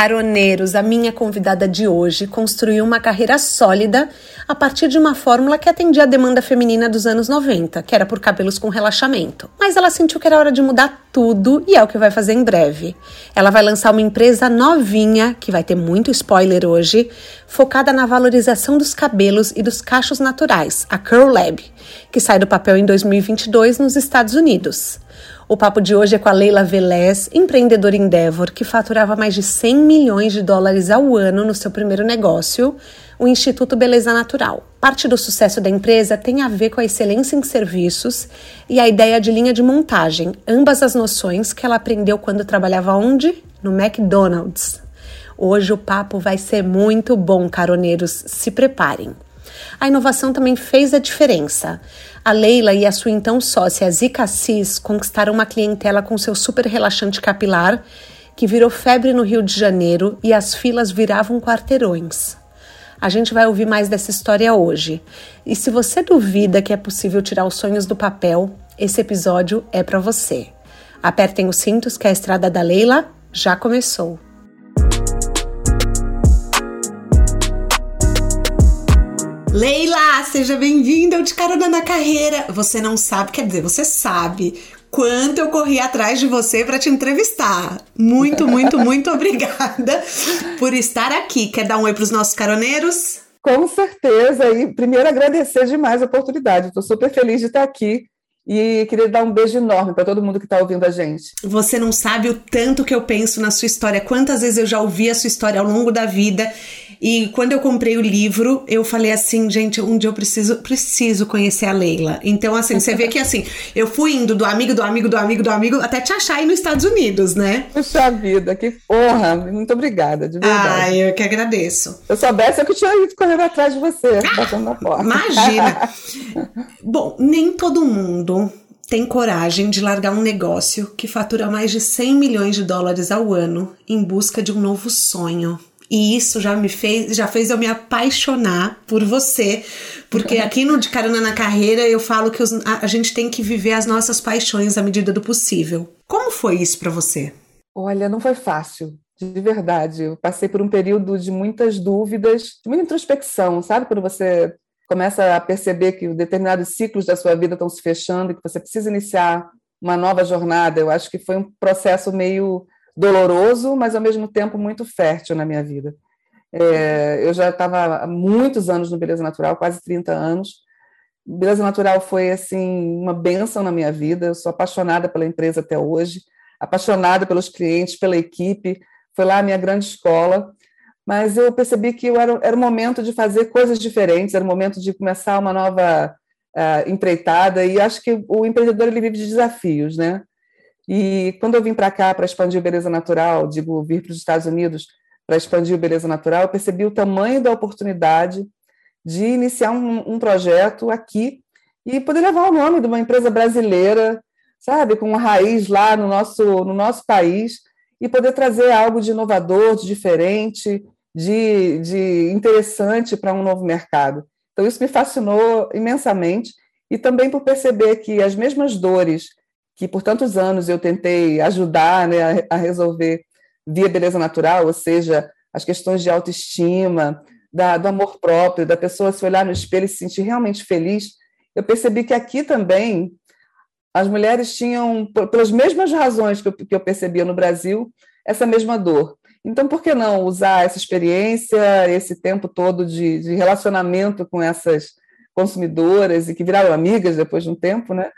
Caroneiros, a minha convidada de hoje construiu uma carreira sólida a partir de uma fórmula que atendia a demanda feminina dos anos 90, que era por cabelos com relaxamento. Mas ela sentiu que era hora de mudar tudo e é o que vai fazer em breve. Ela vai lançar uma empresa novinha, que vai ter muito spoiler hoje, focada na valorização dos cabelos e dos cachos naturais, a Curl Lab, que sai do papel em 2022 nos Estados Unidos. O papo de hoje é com a Leila Velez, empreendedora Endeavor, que faturava mais de 100 milhões de dólares ao ano no seu primeiro negócio, o Instituto Beleza Natural. Parte do sucesso da empresa tem a ver com a excelência em serviços e a ideia de linha de montagem, ambas as noções que ela aprendeu quando trabalhava onde? No McDonald's. Hoje o papo vai ser muito bom, caroneiros, se preparem. A inovação também fez a diferença. A Leila e a sua então sócia Zika Cis conquistaram uma clientela com seu super relaxante capilar, que virou febre no Rio de Janeiro e as filas viravam quarteirões. A gente vai ouvir mais dessa história hoje. E se você duvida que é possível tirar os sonhos do papel, esse episódio é para você. Apertem os cintos que a estrada da Leila já começou. Leila, seja bem-vinda ao De Carona na Carreira. Você não sabe, quer dizer, você sabe quanto eu corri atrás de você para te entrevistar. Muito, muito, muito obrigada por estar aqui. Quer dar um oi para os nossos caroneiros? Com certeza. E primeiro agradecer demais a oportunidade. Estou super feliz de estar aqui e queria dar um beijo enorme para todo mundo que está ouvindo a gente. Você não sabe o tanto que eu penso na sua história, quantas vezes eu já ouvi a sua história ao longo da vida e quando eu comprei o livro, eu falei assim, gente, um dia eu preciso, preciso conhecer a Leila. Então, assim, você vê que assim, eu fui indo do amigo, do amigo, do amigo, do amigo, até te achar aí nos Estados Unidos, né? Puxa vida, que honra. Muito obrigada, de verdade. Ah, eu que agradeço. Eu soubesse, eu que tinha ido correndo atrás de você, ah, batendo na porta. Imagina. Bom, nem todo mundo tem coragem de largar um negócio que fatura mais de 100 milhões de dólares ao ano em busca de um novo sonho. E isso já me fez, já fez eu me apaixonar por você, porque aqui no De Carona na Carreira eu falo que os, a, a, gente tem que viver as nossas paixões à medida do possível. Como foi isso para você? Olha, não foi fácil, de verdade. Eu passei por um período de muitas dúvidas, de muita introspecção, sabe? Quando você começa a perceber que determinados ciclos da sua vida estão se fechando e que você precisa iniciar uma nova jornada. Eu acho que foi um processo meio doloroso, mas ao mesmo tempo muito fértil na minha vida. É, eu já estava há muitos anos no Beleza Natural, quase 30 anos. Beleza Natural foi assim uma benção na minha vida. Eu sou apaixonada pela empresa até hoje, apaixonada pelos clientes, pela equipe. Foi lá a minha grande escola. Mas eu percebi que eu era, era o momento de fazer coisas diferentes, era o momento de começar uma nova uh, empreitada. E acho que o empreendedor ele vive de desafios, né? E quando eu vim para cá para expandir o Beleza Natural, digo, vir para os Estados Unidos para expandir o Beleza Natural, eu percebi o tamanho da oportunidade de iniciar um, um projeto aqui e poder levar o nome de uma empresa brasileira, sabe, com raiz lá no nosso, no nosso país e poder trazer algo de inovador, de diferente, de, de interessante para um novo mercado. Então, isso me fascinou imensamente e também por perceber que as mesmas dores que por tantos anos eu tentei ajudar né, a, a resolver via beleza natural, ou seja, as questões de autoestima, da, do amor próprio, da pessoa se olhar no espelho e se sentir realmente feliz, eu percebi que aqui também as mulheres tinham, pelas mesmas razões que eu, que eu percebia no Brasil, essa mesma dor. Então, por que não usar essa experiência, esse tempo todo de, de relacionamento com essas consumidoras e que viraram amigas depois de um tempo, né?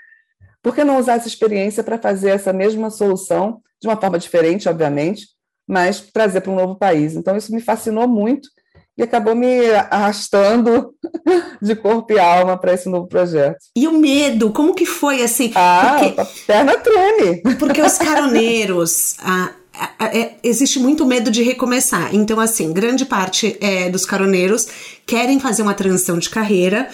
Por que não usar essa experiência para fazer essa mesma solução, de uma forma diferente, obviamente, mas trazer para um novo país? Então, isso me fascinou muito e acabou me arrastando de corpo e alma para esse novo projeto. E o medo, como que foi assim? Ah, porque, a perna treme. Porque os caroneiros, ah, é, existe muito medo de recomeçar. Então, assim, grande parte é, dos caroneiros querem fazer uma transição de carreira,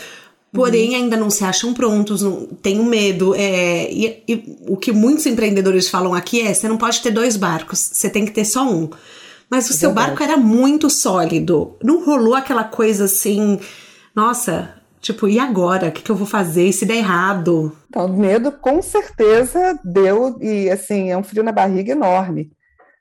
Porém, ainda não se acham prontos, não, tenho medo. É, e, e, o que muitos empreendedores falam aqui é: você não pode ter dois barcos, você tem que ter só um. Mas o é seu verdade. barco era muito sólido. Não rolou aquela coisa assim, nossa, tipo, e agora? O que, que eu vou fazer? E se der errado? Então, medo com certeza deu, e assim, é um frio na barriga enorme.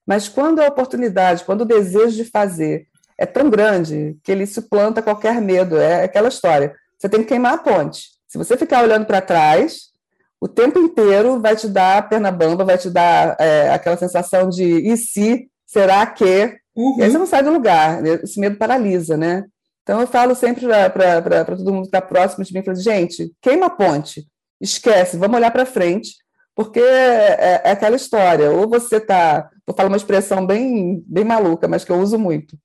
Mas quando a oportunidade, quando o desejo de fazer é tão grande que ele suplanta qualquer medo, é aquela história. Você tem que queimar a ponte. Se você ficar olhando para trás, o tempo inteiro vai te dar perna bamba, vai te dar é, aquela sensação de e se, será que? Uhum. E aí você não sai do lugar, né? esse medo paralisa, né? Então eu falo sempre para todo mundo que está próximo de mim, falo, gente, queima a ponte, esquece, vamos olhar para frente, porque é, é, aquela história, ou você está, vou falar uma expressão bem, bem maluca, mas que eu uso muito,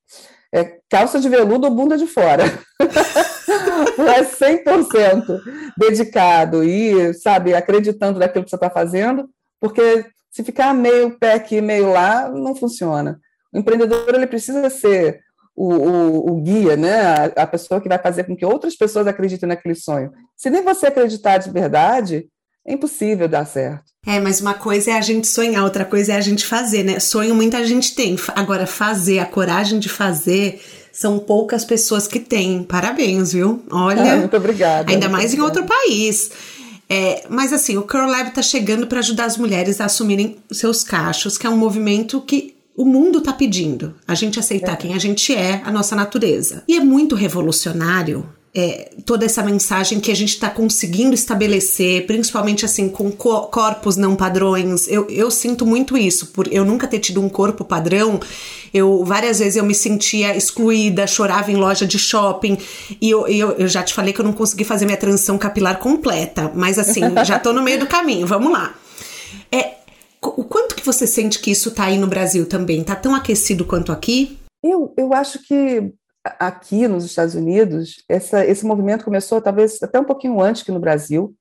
é calça de veludo ou bunda de fora. é 100% dedicado e, sabe, acreditando naquilo que você está fazendo, porque se ficar meio pé aqui, meio lá, não funciona. O empreendedor ele precisa ser o, o, o guia, né? A, a, pessoa que vai fazer com que outras pessoas acreditem naquele sonho. Se nem você acreditar de verdade, é impossível dar certo. É, mas uma coisa é a gente sonhar, outra coisa é a gente fazer, né? Sonho muita gente tem. Agora, fazer, a coragem de fazer, são poucas pessoas que têm. Parabéns, viu? Olha. Ah, muito obrigada. Ainda muito mais obrigada. em outro país. É, mas assim, o Curl Lab está chegando para ajudar as mulheres a assumirem seus cachos, que é um movimento que o mundo está pedindo. A gente aceitar é. quem a gente é, a nossa natureza. E é muito revolucionário é, toda essa mensagem que a gente está conseguindo estabelecer, principalmente assim com co corpos não padrões. Eu, eu sinto muito isso, por eu nunca ter tido um corpo padrão. Eu várias vezes eu me sentia excluída, chorava em loja de shopping e eu, eu, eu já te falei que eu não consegui fazer minha transição capilar completa, mas assim já tô no meio do caminho. Vamos lá. É, o quanto que você sente que isso tá aí no Brasil também? Tá tão aquecido quanto aqui? Eu, eu acho que aqui nos Estados Unidos, essa, esse movimento começou talvez até um pouquinho antes que no Brasil,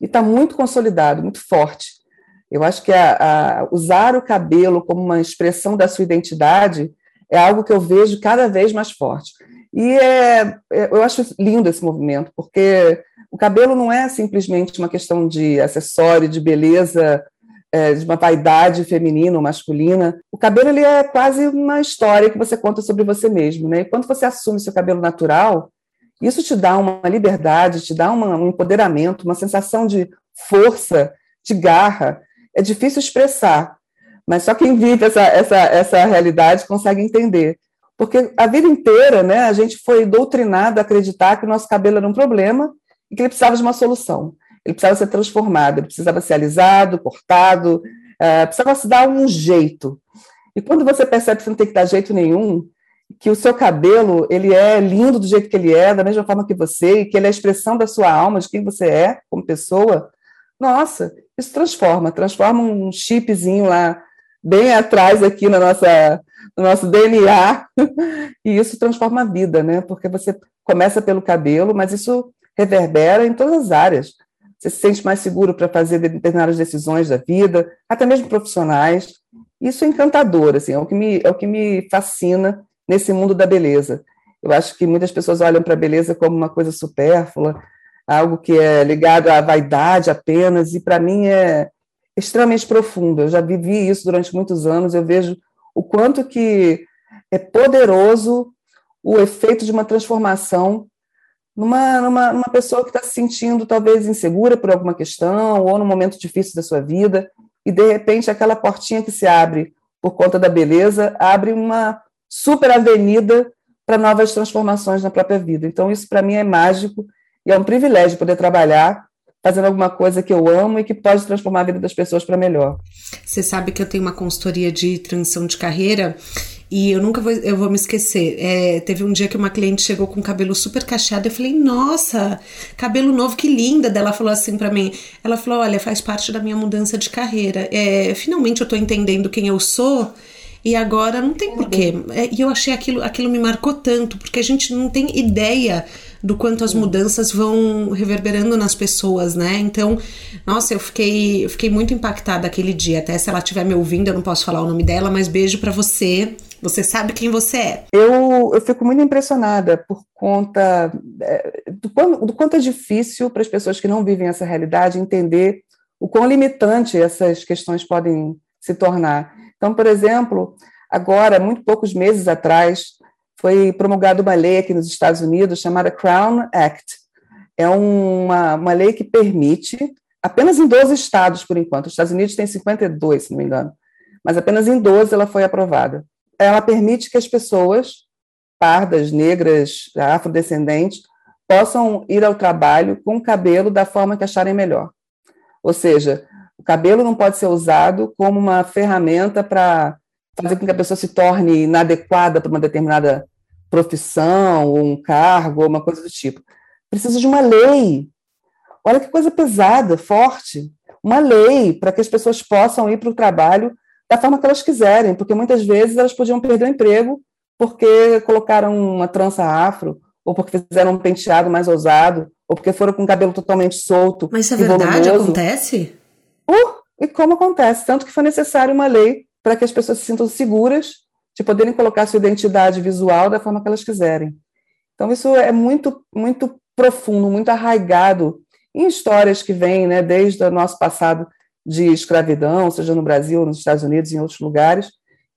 e está muito consolidado, muito forte. Eu acho que a, a, usar o cabelo como uma expressão da sua identidade é algo que eu vejo cada vez mais forte. E é, é, eu acho lindo esse movimento, porque o cabelo não é simplesmente uma questão de acessório, de beleza é, de uma vaidade feminina ou masculina. O cabelo ele é quase uma história que você conta sobre você mesmo, né? E quando você assume seu cabelo natural, isso te dá uma liberdade, te dá uma, um empoderamento, uma sensação de força, de garra. É difícil expressar, mas só quem vive essa, essa, essa realidade consegue entender. Porque a vida inteira, né, a gente foi doutrinado a acreditar que o nosso cabelo era um problema e que ele precisava de uma solução ele precisava ser transformado, ele precisava ser alisado, cortado, uh, precisava se dar um jeito. E quando você percebe que você não tem que dar jeito nenhum, que o seu cabelo ele é lindo do jeito que ele é, da mesma forma que você, e que ele é a expressão da sua alma, de quem você é como pessoa, nossa, isso transforma, transforma um chipzinho lá bem atrás aqui na nossa, no nosso DNA, e isso transforma a vida, né? Porque você começa pelo cabelo, mas isso reverbera em todas as áreas você se sente mais seguro para fazer determinadas decisões da vida, até mesmo profissionais. Isso é encantador, assim, é o que me, é o que me fascina nesse mundo da beleza. Eu acho que muitas pessoas olham para a beleza como uma coisa supérflua, algo que é ligado à vaidade apenas, e para mim é extremamente profundo. Eu já vivi isso durante muitos anos, eu vejo o quanto que é poderoso o efeito de uma transformação numa, numa, numa pessoa que está se sentindo talvez insegura por alguma questão ou num momento difícil da sua vida e de repente aquela portinha que se abre por conta da beleza abre uma super avenida para novas transformações na própria vida. Então isso para mim é mágico e é um privilégio poder trabalhar fazendo alguma coisa que eu amo e que pode transformar a vida das pessoas para melhor. Você sabe que eu tenho uma consultoria de transição de carreira e eu nunca vou, eu vou me esquecer. É, teve um dia que uma cliente chegou com cabelo super cacheado. Eu falei, nossa, cabelo novo, que linda. Daí ela falou assim para mim. Ela falou: olha, faz parte da minha mudança de carreira. É, finalmente eu tô entendendo quem eu sou. E agora não tem porquê. É, e eu achei aquilo, aquilo me marcou tanto, porque a gente não tem ideia do quanto as mudanças vão reverberando nas pessoas, né? Então, nossa, eu fiquei, eu fiquei muito impactada aquele dia. Até se ela estiver me ouvindo, eu não posso falar o nome dela, mas beijo para você. Você sabe quem você é. Eu, eu fico muito impressionada por conta é, do, quanto, do quanto é difícil para as pessoas que não vivem essa realidade entender o quão limitante essas questões podem se tornar. Então, por exemplo, agora, muito poucos meses atrás, foi promulgada uma lei aqui nos Estados Unidos chamada Crown Act. É uma, uma lei que permite, apenas em 12 estados por enquanto, os Estados Unidos têm 52, se não me engano, mas apenas em 12 ela foi aprovada. Ela permite que as pessoas pardas, negras, afrodescendentes, possam ir ao trabalho com o cabelo da forma que acharem melhor. Ou seja, o cabelo não pode ser usado como uma ferramenta para fazer com que a pessoa se torne inadequada para uma determinada profissão, ou um cargo, ou uma coisa do tipo. Precisa de uma lei. Olha que coisa pesada, forte. Uma lei para que as pessoas possam ir para o trabalho da forma que elas quiserem, porque muitas vezes elas podiam perder o emprego porque colocaram uma trança afro, ou porque fizeram um penteado mais ousado, ou porque foram com o cabelo totalmente solto. Mas isso é verdade? Volumoso. Acontece? Uh, e como acontece? Tanto que foi necessário uma lei para que as pessoas se sintam seguras de poderem colocar sua identidade visual da forma que elas quiserem. Então, isso é muito, muito profundo, muito arraigado em histórias que vêm né, desde o nosso passado de escravidão, seja no Brasil, nos Estados Unidos, em outros lugares,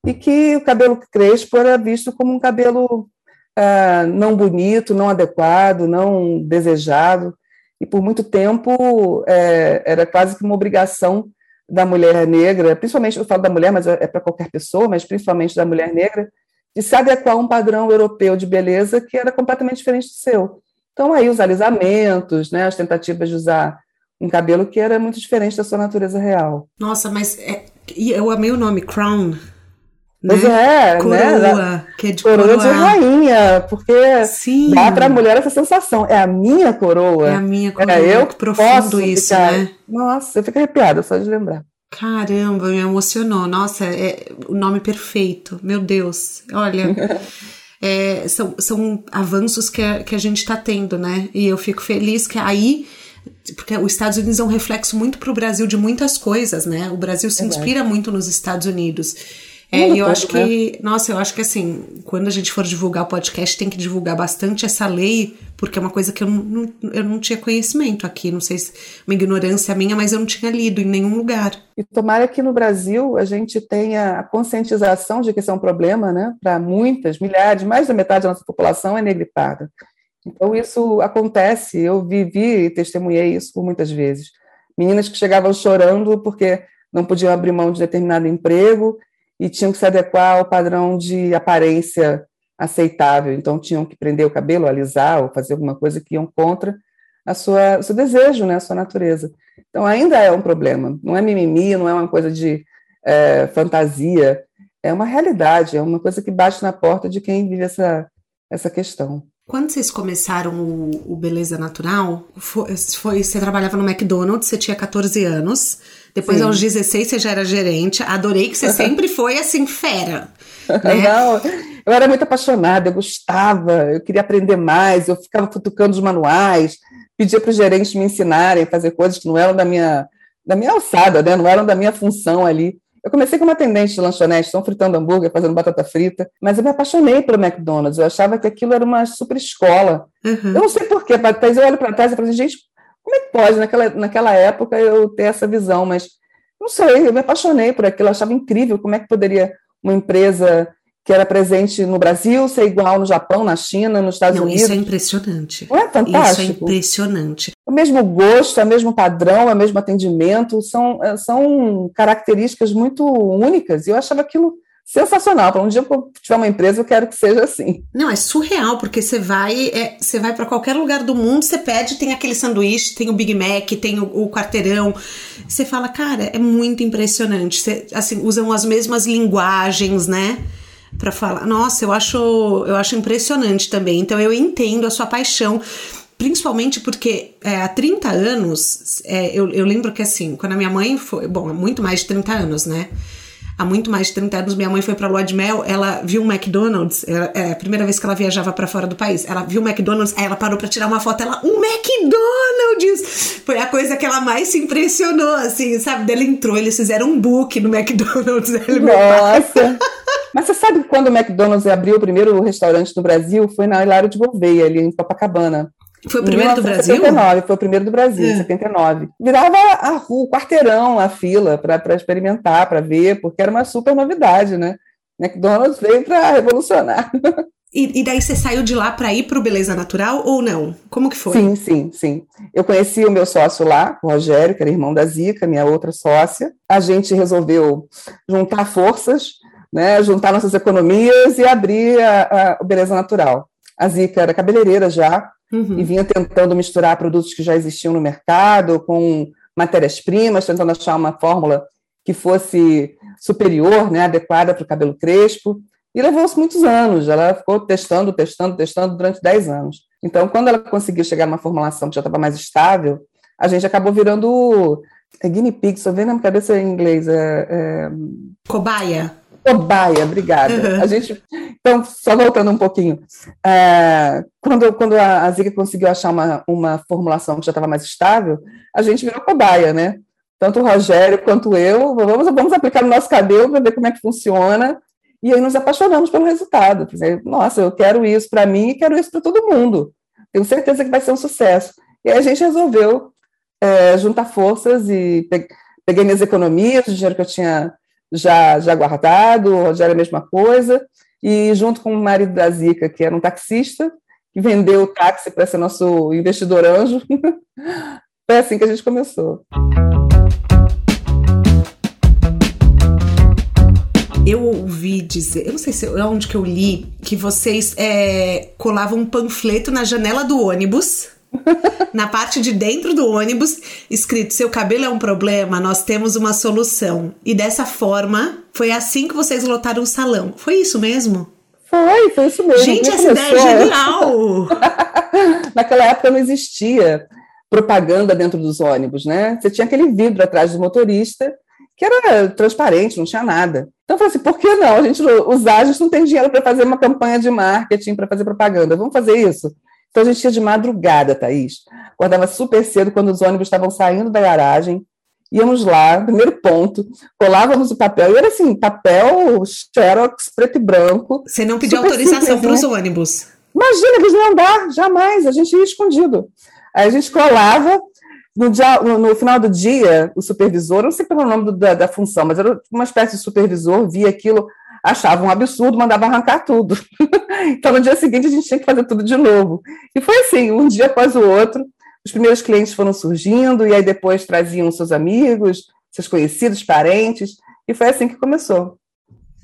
e que o cabelo crespo era visto como um cabelo ah, não bonito, não adequado, não desejado, e por muito tempo é, era quase que uma obrigação da mulher negra, principalmente, eu falo da mulher, mas é, é para qualquer pessoa, mas principalmente da mulher negra, de se adequar a um padrão europeu de beleza que era completamente diferente do seu. Então, aí os alisamentos, né, as tentativas de usar um cabelo que era muito diferente da sua natureza real. Nossa, mas é, eu amei o nome Crown. Pois né? é, coroa, né? Que é de coroa, de rainha, porque Sim. dá para a mulher essa sensação. É a minha coroa. É a minha coroa. É, eu que profundo isso, ficar... né? Nossa, eu fico arrepiada só de lembrar. Caramba, me emocionou. Nossa, é o nome perfeito. Meu Deus. Olha. é, são, são avanços que a, que a gente está tendo, né? E eu fico feliz que aí porque os Estados Unidos é um reflexo muito para o Brasil de muitas coisas, né? O Brasil se inspira muito nos Estados Unidos. É, e eu acho que, né? nossa, eu acho que assim, quando a gente for divulgar o podcast, tem que divulgar bastante essa lei, porque é uma coisa que eu não, eu não tinha conhecimento aqui, não sei se uma ignorância minha, mas eu não tinha lido em nenhum lugar. E tomara que no Brasil a gente tenha a conscientização de que isso é um problema, né, para muitas, milhares, mais da metade da nossa população é negripada. Então isso acontece, eu vivi e testemunhei isso por muitas vezes. Meninas que chegavam chorando porque não podiam abrir mão de determinado emprego e tinham que se adequar ao padrão de aparência aceitável. Então, tinham que prender o cabelo, alisar ou fazer alguma coisa que iam contra a sua, o seu desejo, né, a sua natureza. Então, ainda é um problema. Não é mimimi, não é uma coisa de é, fantasia. É uma realidade, é uma coisa que bate na porta de quem vive essa, essa questão. Quando vocês começaram o, o Beleza Natural, foi, foi, você trabalhava no McDonald's, você tinha 14 anos. Depois, Sim. aos 16, você já era gerente. Adorei que você sempre foi assim, fera. Né? Não, eu era muito apaixonada, eu gostava, eu queria aprender mais, eu ficava futucando os manuais, pedia para os gerentes me ensinarem a fazer coisas que não eram da minha, da minha alçada, né? não eram da minha função ali. Eu comecei como atendente de lanchonete, estão fritando hambúrguer, fazendo batata frita, mas eu me apaixonei pelo McDonald's. Eu achava que aquilo era uma super escola. Uhum. Eu não sei porquê, mas eu olho para trás e falo assim, gente, como é que pode, naquela, naquela época, eu ter essa visão? Mas não sei, eu me apaixonei por aquilo, eu achava incrível como é que poderia uma empresa que era presente no Brasil ser igual no Japão, na China, nos Estados não, Unidos. Isso é impressionante. Não é fantástico? Isso é impressionante. O mesmo gosto, o mesmo padrão, o mesmo atendimento, são, são características muito únicas. E eu achava aquilo sensacional. Para um dia eu tiver uma empresa, eu quero que seja assim. Não, é surreal, porque você vai, é, você vai para qualquer lugar do mundo, você pede, tem aquele sanduíche, tem o Big Mac, tem o, o quarteirão. Você fala, cara, é muito impressionante. Você, assim, usam as mesmas linguagens, né? Para falar. Nossa, eu acho, eu acho impressionante também. Então eu entendo a sua paixão. Principalmente porque é, há 30 anos, é, eu, eu lembro que assim, quando a minha mãe foi. Bom, muito mais de 30 anos, né? Há muito mais de 30 anos, minha mãe foi pra lua de mel, ela viu um McDonald's, é a primeira vez que ela viajava para fora do país, ela viu um McDonald's, aí ela parou para tirar uma foto, ela, um McDonald's! Foi a coisa que ela mais se impressionou, assim, sabe? Ela entrou, eles fizeram um book no McDonald's. Nossa! Mas você sabe que quando o McDonald's abriu o primeiro restaurante no Brasil, foi na Hilário de Gouveia, ali em Copacabana. Foi o primeiro do Brasil? 79, foi o primeiro do Brasil, é. 79. Virava a rua, o quarteirão, a fila, para experimentar, para ver, porque era uma super novidade, né? McDonald's veio para revolucionar. E, e, daí você saiu de lá para ir para o Beleza Natural ou não? Como que foi? Sim, sim, sim. Eu conheci o meu sócio lá, o Rogério, que era irmão da Zica, minha outra sócia. A gente resolveu juntar forças, né, juntar nossas economias e abrir a, a, o Beleza Natural. A Zica era cabeleireira já, uhum. e vinha tentando misturar produtos que já existiam no mercado com matérias-primas, tentando achar uma fórmula que fosse superior, né, adequada para o cabelo crespo. E levou-se muitos anos. Ela ficou testando, testando, testando durante 10 anos. Então, quando ela conseguiu chegar numa formulação que já estava mais estável, a gente acabou virando é guinea pig, só vem na minha cabeça em inglês. É, é... Cobaia. Cobaia, obrigada. Uhum. A gente, então, só voltando um pouquinho, é, quando, quando a, Ziga conseguiu achar uma, uma formulação que já estava mais estável, a gente virou cobaia, né? Tanto o Rogério quanto eu, vamos, vamos aplicar no nosso cabelo para ver como é que funciona, e aí nos apaixonamos pelo resultado. Dizer, Nossa, eu quero isso para mim e quero isso para todo mundo. Tenho certeza que vai ser um sucesso. E aí a gente resolveu é, juntar forças e peguei minhas economias, o dinheiro que eu tinha já, já guardado, o Rogério a mesma coisa, e junto com o marido da Zica, que era um taxista, que vendeu o táxi para ser nosso investidor anjo, foi assim que a gente começou. Eu ouvi dizer, eu não sei se onde que eu li, que vocês é, colavam um panfleto na janela do ônibus na parte de dentro do ônibus, escrito: seu cabelo é um problema, nós temos uma solução. E dessa forma, foi assim que vocês lotaram o salão. Foi isso mesmo? Foi, foi isso mesmo. Gente, essa ideia é genial! Naquela época não existia propaganda dentro dos ônibus, né? Você tinha aquele vidro atrás do motorista que era transparente, não tinha nada. Então eu falei assim, por que não? A gente, os ágeis não tem dinheiro para fazer uma campanha de marketing, para fazer propaganda. Vamos fazer isso? Então a gente ia de madrugada, Thaís. Acordava super cedo quando os ônibus estavam saindo da garagem. Íamos lá, primeiro ponto, colávamos o papel, e era assim, papel xerox, preto e branco. Você não pediu autorização para os né? ônibus? Imagina, eles não andar, jamais, a gente ia escondido. Aí a gente colava, no, dia, no, final do dia, o supervisor, não sei pelo nome do, da, da, função, mas era uma espécie de supervisor, via aquilo, achava um absurdo, mandava arrancar tudo. então, no dia seguinte, a gente tinha que fazer tudo de novo. E foi assim, um dia após o outro, os primeiros clientes foram surgindo, e aí depois traziam seus amigos, seus conhecidos, parentes, e foi assim que começou.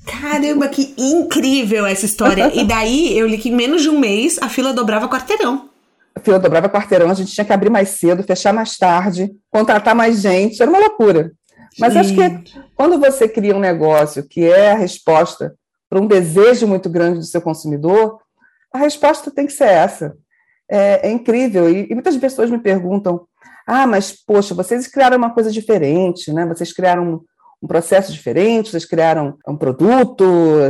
Caramba, que incrível essa história! E daí eu li que em menos de um mês a fila dobrava quarteirão. A fila dobrava quarteirão, a gente tinha que abrir mais cedo, fechar mais tarde, contratar mais gente, era uma loucura. Mas Sim. acho que quando você cria um negócio que é a resposta para um desejo muito grande do seu consumidor, a resposta tem que ser essa. É, é incrível. E, e, muitas pessoas me perguntam: ah, mas poxa, vocês criaram uma coisa diferente, né? Vocês criaram um, processo diferente, vocês criaram um produto,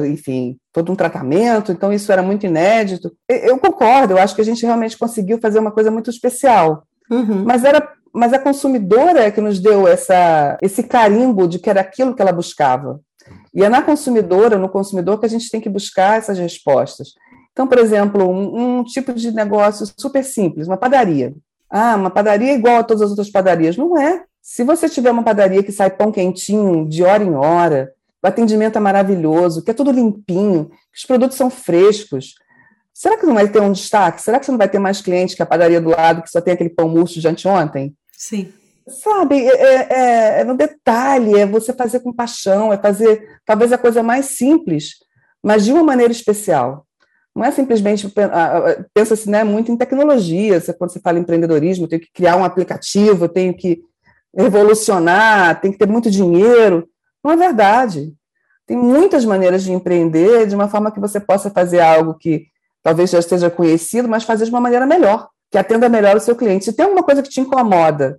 enfim, todo um tratamento, então isso era muito inédito. Eu concordo, eu acho que a gente realmente conseguiu fazer uma coisa muito especial. Uhum. Mas era mas a consumidora é que nos deu essa, esse carimbo de que era aquilo que ela buscava. E é na consumidora, no consumidor, que a gente tem que buscar essas respostas. Então, por exemplo, um, um tipo de negócio super simples, uma padaria. Ah, uma padaria é igual a todas as outras padarias. Não é. Se você tiver uma padaria que sai pão quentinho de hora em hora, o atendimento é maravilhoso, que é tudo limpinho, que os produtos são frescos, será que não vai ter um destaque? Será que você não vai ter mais cliente que a padaria do lado que só tem aquele pão murcho de anteontem? Sim. Sabe, é, é, é, é no detalhe, é você fazer com paixão, é fazer talvez a coisa mais simples, mas de uma maneira especial. Não é simplesmente, pensa-se né, muito em tecnologia, quando você fala em empreendedorismo, tenho que criar um aplicativo, tenho que revolucionar, tem que ter muito dinheiro. Não é verdade. Tem muitas maneiras de empreender de uma forma que você possa fazer algo que talvez já esteja conhecido, mas fazer de uma maneira melhor que atenda melhor o seu cliente. Se tem alguma coisa que te incomoda,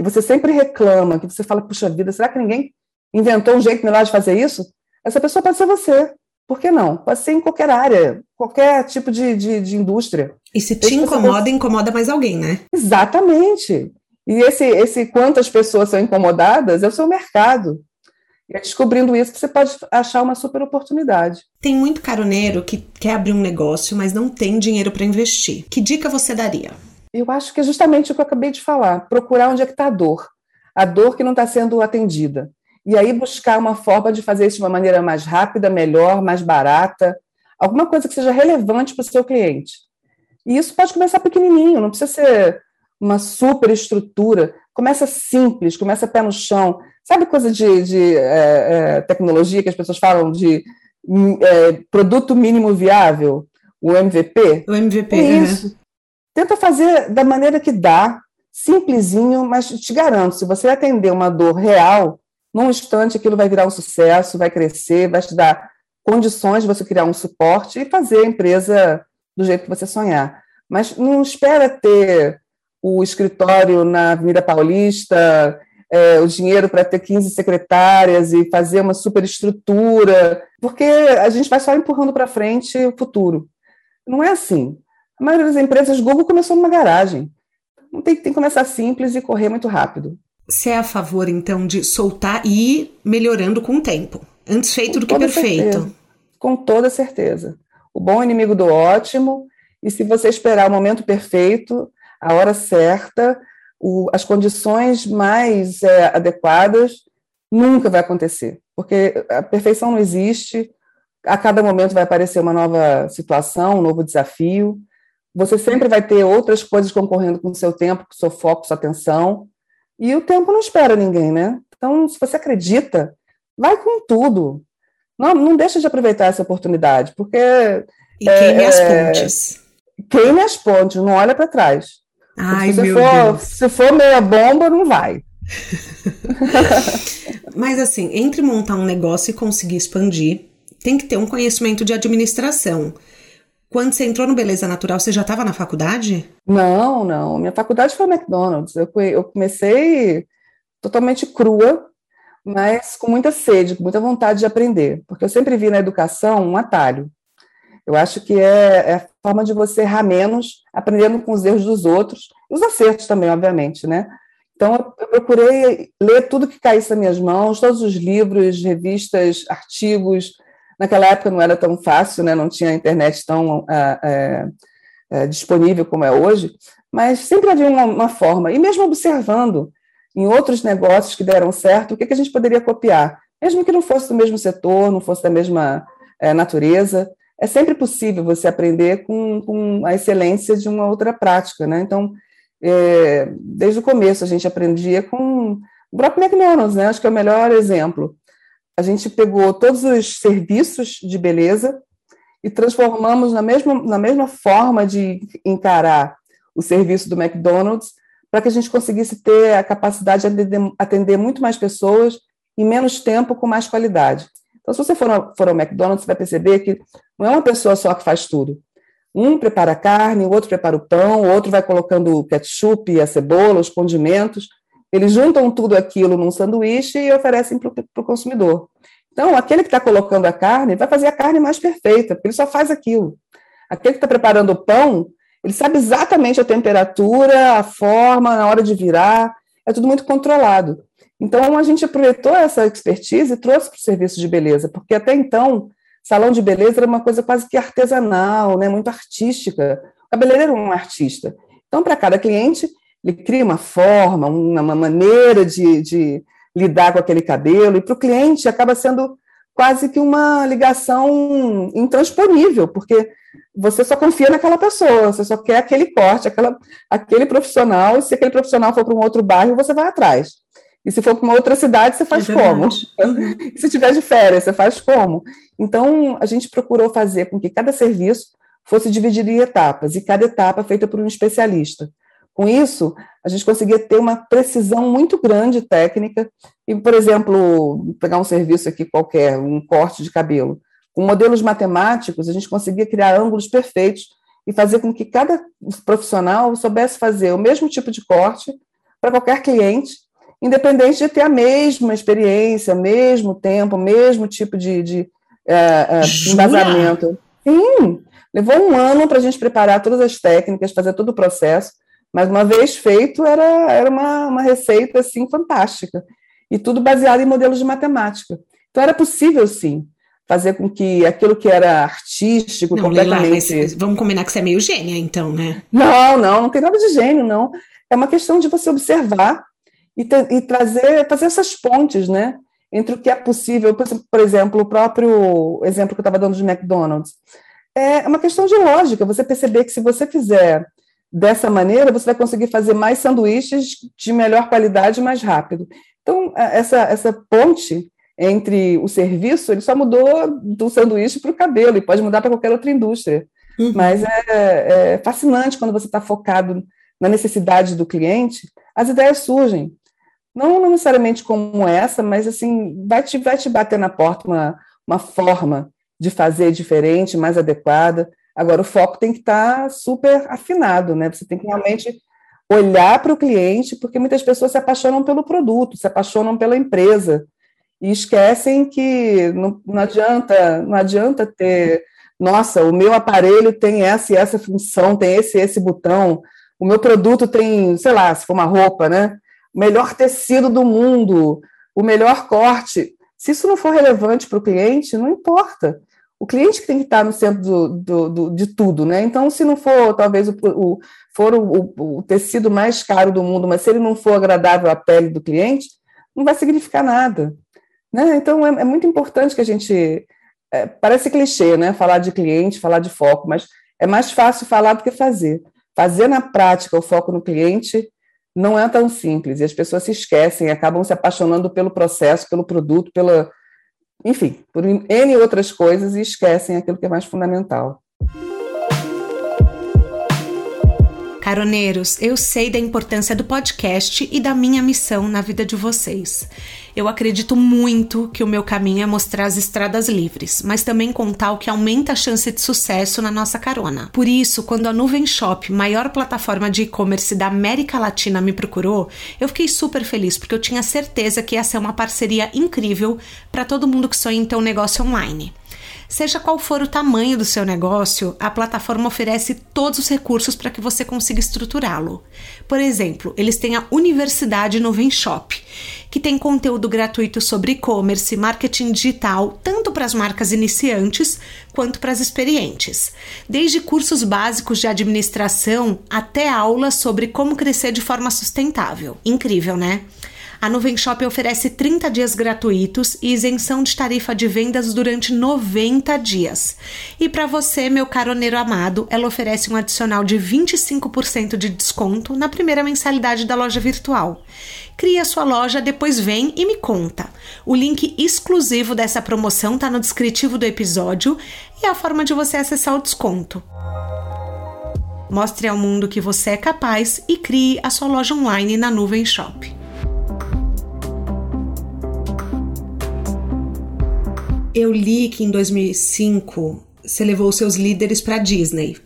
que você sempre reclama, que você fala, puxa vida, será que ninguém inventou um jeito melhor de fazer isso, essa pessoa pode ser você. Por que não? Pode ser em qualquer área, qualquer tipo de, de, de indústria. E se te incomoda, você... incomoda mais alguém, né? Exatamente. E esse, esse quantas pessoas são incomodadas é o seu mercado. E é descobrindo isso que você pode achar uma super oportunidade. Tem muito caroneiro que quer abrir um negócio, mas não tem dinheiro para investir. Que dica você daria? Eu acho que é justamente o que eu acabei de falar: procurar onde é que está a dor. A dor que não está sendo atendida. E aí buscar uma forma de fazer isso de uma maneira mais rápida, melhor, mais barata, alguma coisa que seja relevante para o seu cliente. E isso pode começar pequenininho, não precisa ser uma super estrutura. Começa simples, começa pé no chão. Sabe coisa de, de é, é, tecnologia que as pessoas falam de é, produto mínimo viável? O MVP? O MVP, é isso. Tenta fazer da maneira que dá, simplesinho, mas te garanto, se você atender uma dor real, num instante aquilo vai virar um sucesso, vai crescer, vai te dar condições de você criar um suporte e fazer a empresa do jeito que você sonhar. Mas não espera ter o escritório na Avenida Paulista, é, o dinheiro para ter 15 secretárias e fazer uma superestrutura, porque a gente vai só empurrando para frente o futuro. Não é assim. A maioria das empresas, Google começou numa garagem. Tem, tem que começar simples e correr muito rápido. Você é a favor, então, de soltar e ir melhorando com o tempo? Antes feito com do que perfeito. Certeza. Com toda certeza. O bom é inimigo do ótimo, e se você esperar o momento perfeito, a hora certa, o, as condições mais é, adequadas, nunca vai acontecer, porque a perfeição não existe, a cada momento vai aparecer uma nova situação, um novo desafio, você sempre vai ter outras coisas concorrendo com o seu tempo, com o seu foco, sua atenção, e o tempo não espera ninguém, né? Então, se você acredita, vai com tudo. Não, não deixa de aproveitar essa oportunidade, porque... E queime é, as pontes. Queime as pontes, não olha para trás. Ai, se, meu for, Deus. se for meia bomba, não vai. Mas assim, entre montar um negócio e conseguir expandir, tem que ter um conhecimento de administração. Quando você entrou no Beleza Natural, você já estava na faculdade? Não, não. Minha faculdade foi McDonald's. Eu, eu comecei totalmente crua, mas com muita sede, com muita vontade de aprender, porque eu sempre vi na educação um atalho. Eu acho que é, é a forma de você errar menos, aprendendo com os erros dos outros, os acertos também, obviamente, né? Então, eu procurei ler tudo que caísse nas minhas mãos, todos os livros, revistas, artigos. Naquela época não era tão fácil, né? não tinha internet tão é, é, disponível como é hoje, mas sempre havia uma, uma, forma. E mesmo observando em outros negócios que deram certo, o que, que a gente poderia copiar? Mesmo que não fosse do mesmo setor, não fosse da mesma é, natureza, é sempre possível você aprender com, com a excelência de uma outra prática, né? Então, desde o começo a gente aprendia com o próprio McDonald's, né? Acho que é o melhor exemplo. A gente pegou todos os serviços de beleza e transformamos na mesma, na mesma forma de encarar o serviço do McDonald's para que a gente conseguisse ter a capacidade de atender, muito mais pessoas em menos tempo com mais qualidade. Então, se você for, for ao McDonald's, você vai perceber que não é uma pessoa só que faz tudo. Um prepara a carne, o outro prepara o pão, o outro vai colocando o ketchup, a cebola, os condimentos. Eles juntam tudo aquilo num sanduíche e oferecem para o consumidor. Então, aquele que está colocando a carne vai fazer a carne mais perfeita, porque ele só faz aquilo. Aquele que está preparando o pão, ele sabe exatamente a temperatura, a forma, na hora de virar, é tudo muito controlado. Então, a gente aproveitou essa expertise e trouxe para o serviço de beleza, porque até então, salão de beleza era uma coisa quase que artesanal, né, muito artística. O cabeleireiro era um artista. Então, para cada cliente, ele cria uma forma, uma maneira de, de lidar com aquele cabelo, e para o cliente acaba sendo quase que uma ligação intransponível, porque você só confia naquela pessoa, você só quer aquele corte, aquela, aquele profissional, e se aquele profissional for para um outro bairro, você vai atrás. E se for para uma outra cidade, você faz é como? se tiver de férias, você faz como? Então, a gente procurou fazer com que cada serviço fosse dividido em etapas, e cada etapa feita por um especialista. Com isso, a gente conseguia ter uma precisão muito grande técnica, e, por exemplo, pegar um serviço aqui qualquer, um corte de cabelo. Com modelos matemáticos, a gente conseguia criar ângulos perfeitos e fazer com que cada profissional soubesse fazer o mesmo tipo de corte para qualquer cliente independente de ter a mesma experiência, mesmo tempo, mesmo tipo de, de é, é, embasamento. Sim, levou um ano para a gente preparar todas as técnicas, fazer todo o processo, mas uma vez feito, era, era uma, uma receita assim, fantástica. E tudo baseado em modelos de matemática. Então, era possível, sim, fazer com que aquilo que era artístico, não, completamente. Leila, vamos combinar que você é meio gênia, então, né? Não, não, não tem nada de gênio, não. É uma questão de você observar e, ter, e trazer, fazer essas pontes, né? Entre o que é possível, por exemplo, o próprio exemplo que eu estava dando de McDonald's. É uma questão de lógica, você perceber que se você fizer dessa maneira, você vai conseguir fazer mais sanduíches de melhor qualidade mais rápido. Então, essa, essa ponte entre o serviço, ele só mudou do sanduíche para o cabelo, e pode mudar para qualquer outra indústria. Uhum. Mas é, é, fascinante quando você está focado na necessidade do cliente, as ideias surgem. Não, não necessariamente como essa, mas assim, vai te, vai te bater na porta uma, uma forma de fazer diferente, mais adequada. Agora, o foco tem que estar tá super afinado, né? Você tem que realmente olhar para o cliente, porque muitas pessoas se apaixonam pelo produto, se apaixonam pela empresa e esquecem que não, não adianta, não adianta ter, nossa, o meu aparelho tem essa e essa função, tem esse e esse botão, o meu produto tem, sei lá, se for uma roupa, né? O melhor tecido do mundo, o melhor corte. Se isso não for relevante para o cliente, não importa o cliente que tem que estar no centro do, do, do, de tudo, né? Então, se não for talvez o, o for o, o, tecido mais caro do mundo, mas se ele não for agradável à pele do cliente, não vai significar nada, né? Então, é, é muito importante que a gente é, parece clichê, né? Falar de cliente, falar de foco, mas é mais fácil falar do que fazer. Fazer na prática o foco no cliente não é tão simples e as pessoas se esquecem, acabam se apaixonando pelo processo, pelo produto, pela enfim, por N outras coisas e esquecem aquilo que é mais fundamental. Caroneiros, eu sei da importância do podcast e da minha missão na vida de vocês. Eu acredito muito que o meu caminho é mostrar as estradas livres, mas também contar o que aumenta a chance de sucesso na nossa carona. Por isso, quando a Nuvem Shop, maior plataforma de e-commerce da América Latina, me procurou, eu fiquei super feliz porque eu tinha certeza que ia ser uma parceria incrível para todo mundo que sonha em ter um negócio online. Seja qual for o tamanho do seu negócio, a plataforma oferece todos os recursos para que você consiga estruturá-lo. Por exemplo, eles têm a Universidade Nuvem Shop, que tem conteúdo gratuito sobre e-commerce, marketing digital, tanto para as marcas iniciantes quanto para as experientes. Desde cursos básicos de administração até aulas sobre como crescer de forma sustentável. Incrível, né? A Nuvem Shop oferece 30 dias gratuitos e isenção de tarifa de vendas durante 90 dias. E para você, meu caroneiro amado, ela oferece um adicional de 25% de desconto na primeira mensalidade da loja virtual. Crie a sua loja, depois vem e me conta. O link exclusivo dessa promoção está no descritivo do episódio e é a forma de você acessar o desconto. Mostre ao mundo que você é capaz e crie a sua loja online na Nuvem. Eu li que em 2005 você levou seus líderes para Disney.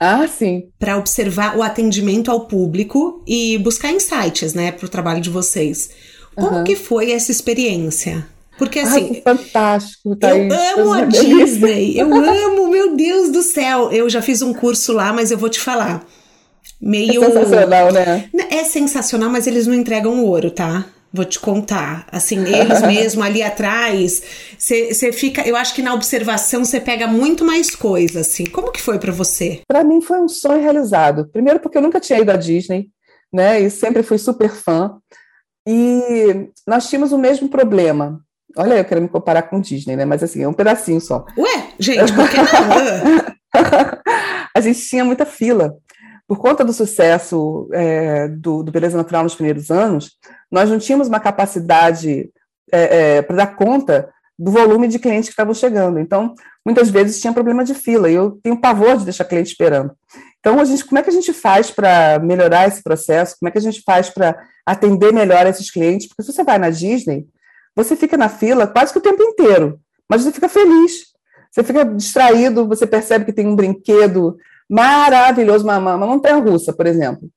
Ah, sim. Para observar o atendimento ao público e buscar insights, né, para o trabalho de vocês. Como uhum. que foi essa experiência? Porque assim. Ai, fantástico, tá Eu amo a Disney. Eu amo, meu Deus do céu. Eu já fiz um curso lá, mas eu vou te falar. Meio. É sensacional, né? É sensacional, mas eles não entregam ouro, tá? Vou te contar. Assim, eles mesmo ali atrás, você fica. Eu acho que na observação você pega muito mais coisa, assim. Como que foi para você? Para mim foi um sonho realizado. Primeiro porque eu nunca tinha ido à Disney, né? E sempre fui super fã. E nós tínhamos o mesmo problema. Olha, eu quero me comparar com Disney, né? Mas assim, é um pedacinho só. Ué, gente, por que não? a gente tinha muita fila por conta do sucesso é, do, do, Beleza Natural nos primeiros anos, nós não tínhamos uma capacidade é, é, para dar conta do volume de clientes que estavam chegando. Então, muitas vezes tinha problema de fila, e eu tenho pavor de deixar cliente esperando. Então, a gente, como é que a gente faz para melhorar esse processo? Como é que a gente faz para atender melhor esses clientes? Porque se você vai na Disney, você fica na fila quase que o tempo inteiro, mas você fica feliz. Você fica distraído, você percebe que tem um brinquedo maravilhoso, uma, uma montanha russa, por exemplo.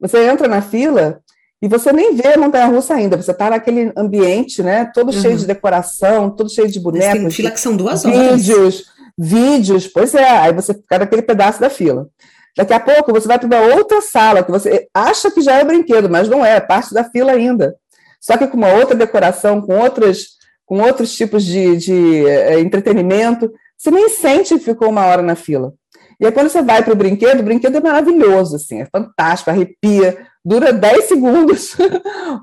Você entra na fila e você nem vê a montanha-russa ainda, você está naquele ambiente, né, todo uhum. cheio de decoração, todo cheio de bonecos. Mas tem fila que são duas horas. Vídeos, vídeos, pois é, aí você fica naquele pedaço da fila. Daqui a pouco você vai para uma outra sala, que você acha que já é brinquedo, mas não é, é parte da fila ainda. Só que com uma outra decoração, com, outras, com outros tipos de, de é, entretenimento, você nem sente que ficou uma hora na fila. E aí, quando você vai para o brinquedo, o brinquedo é maravilhoso, assim, é fantástico, arrepia, dura 10 segundos,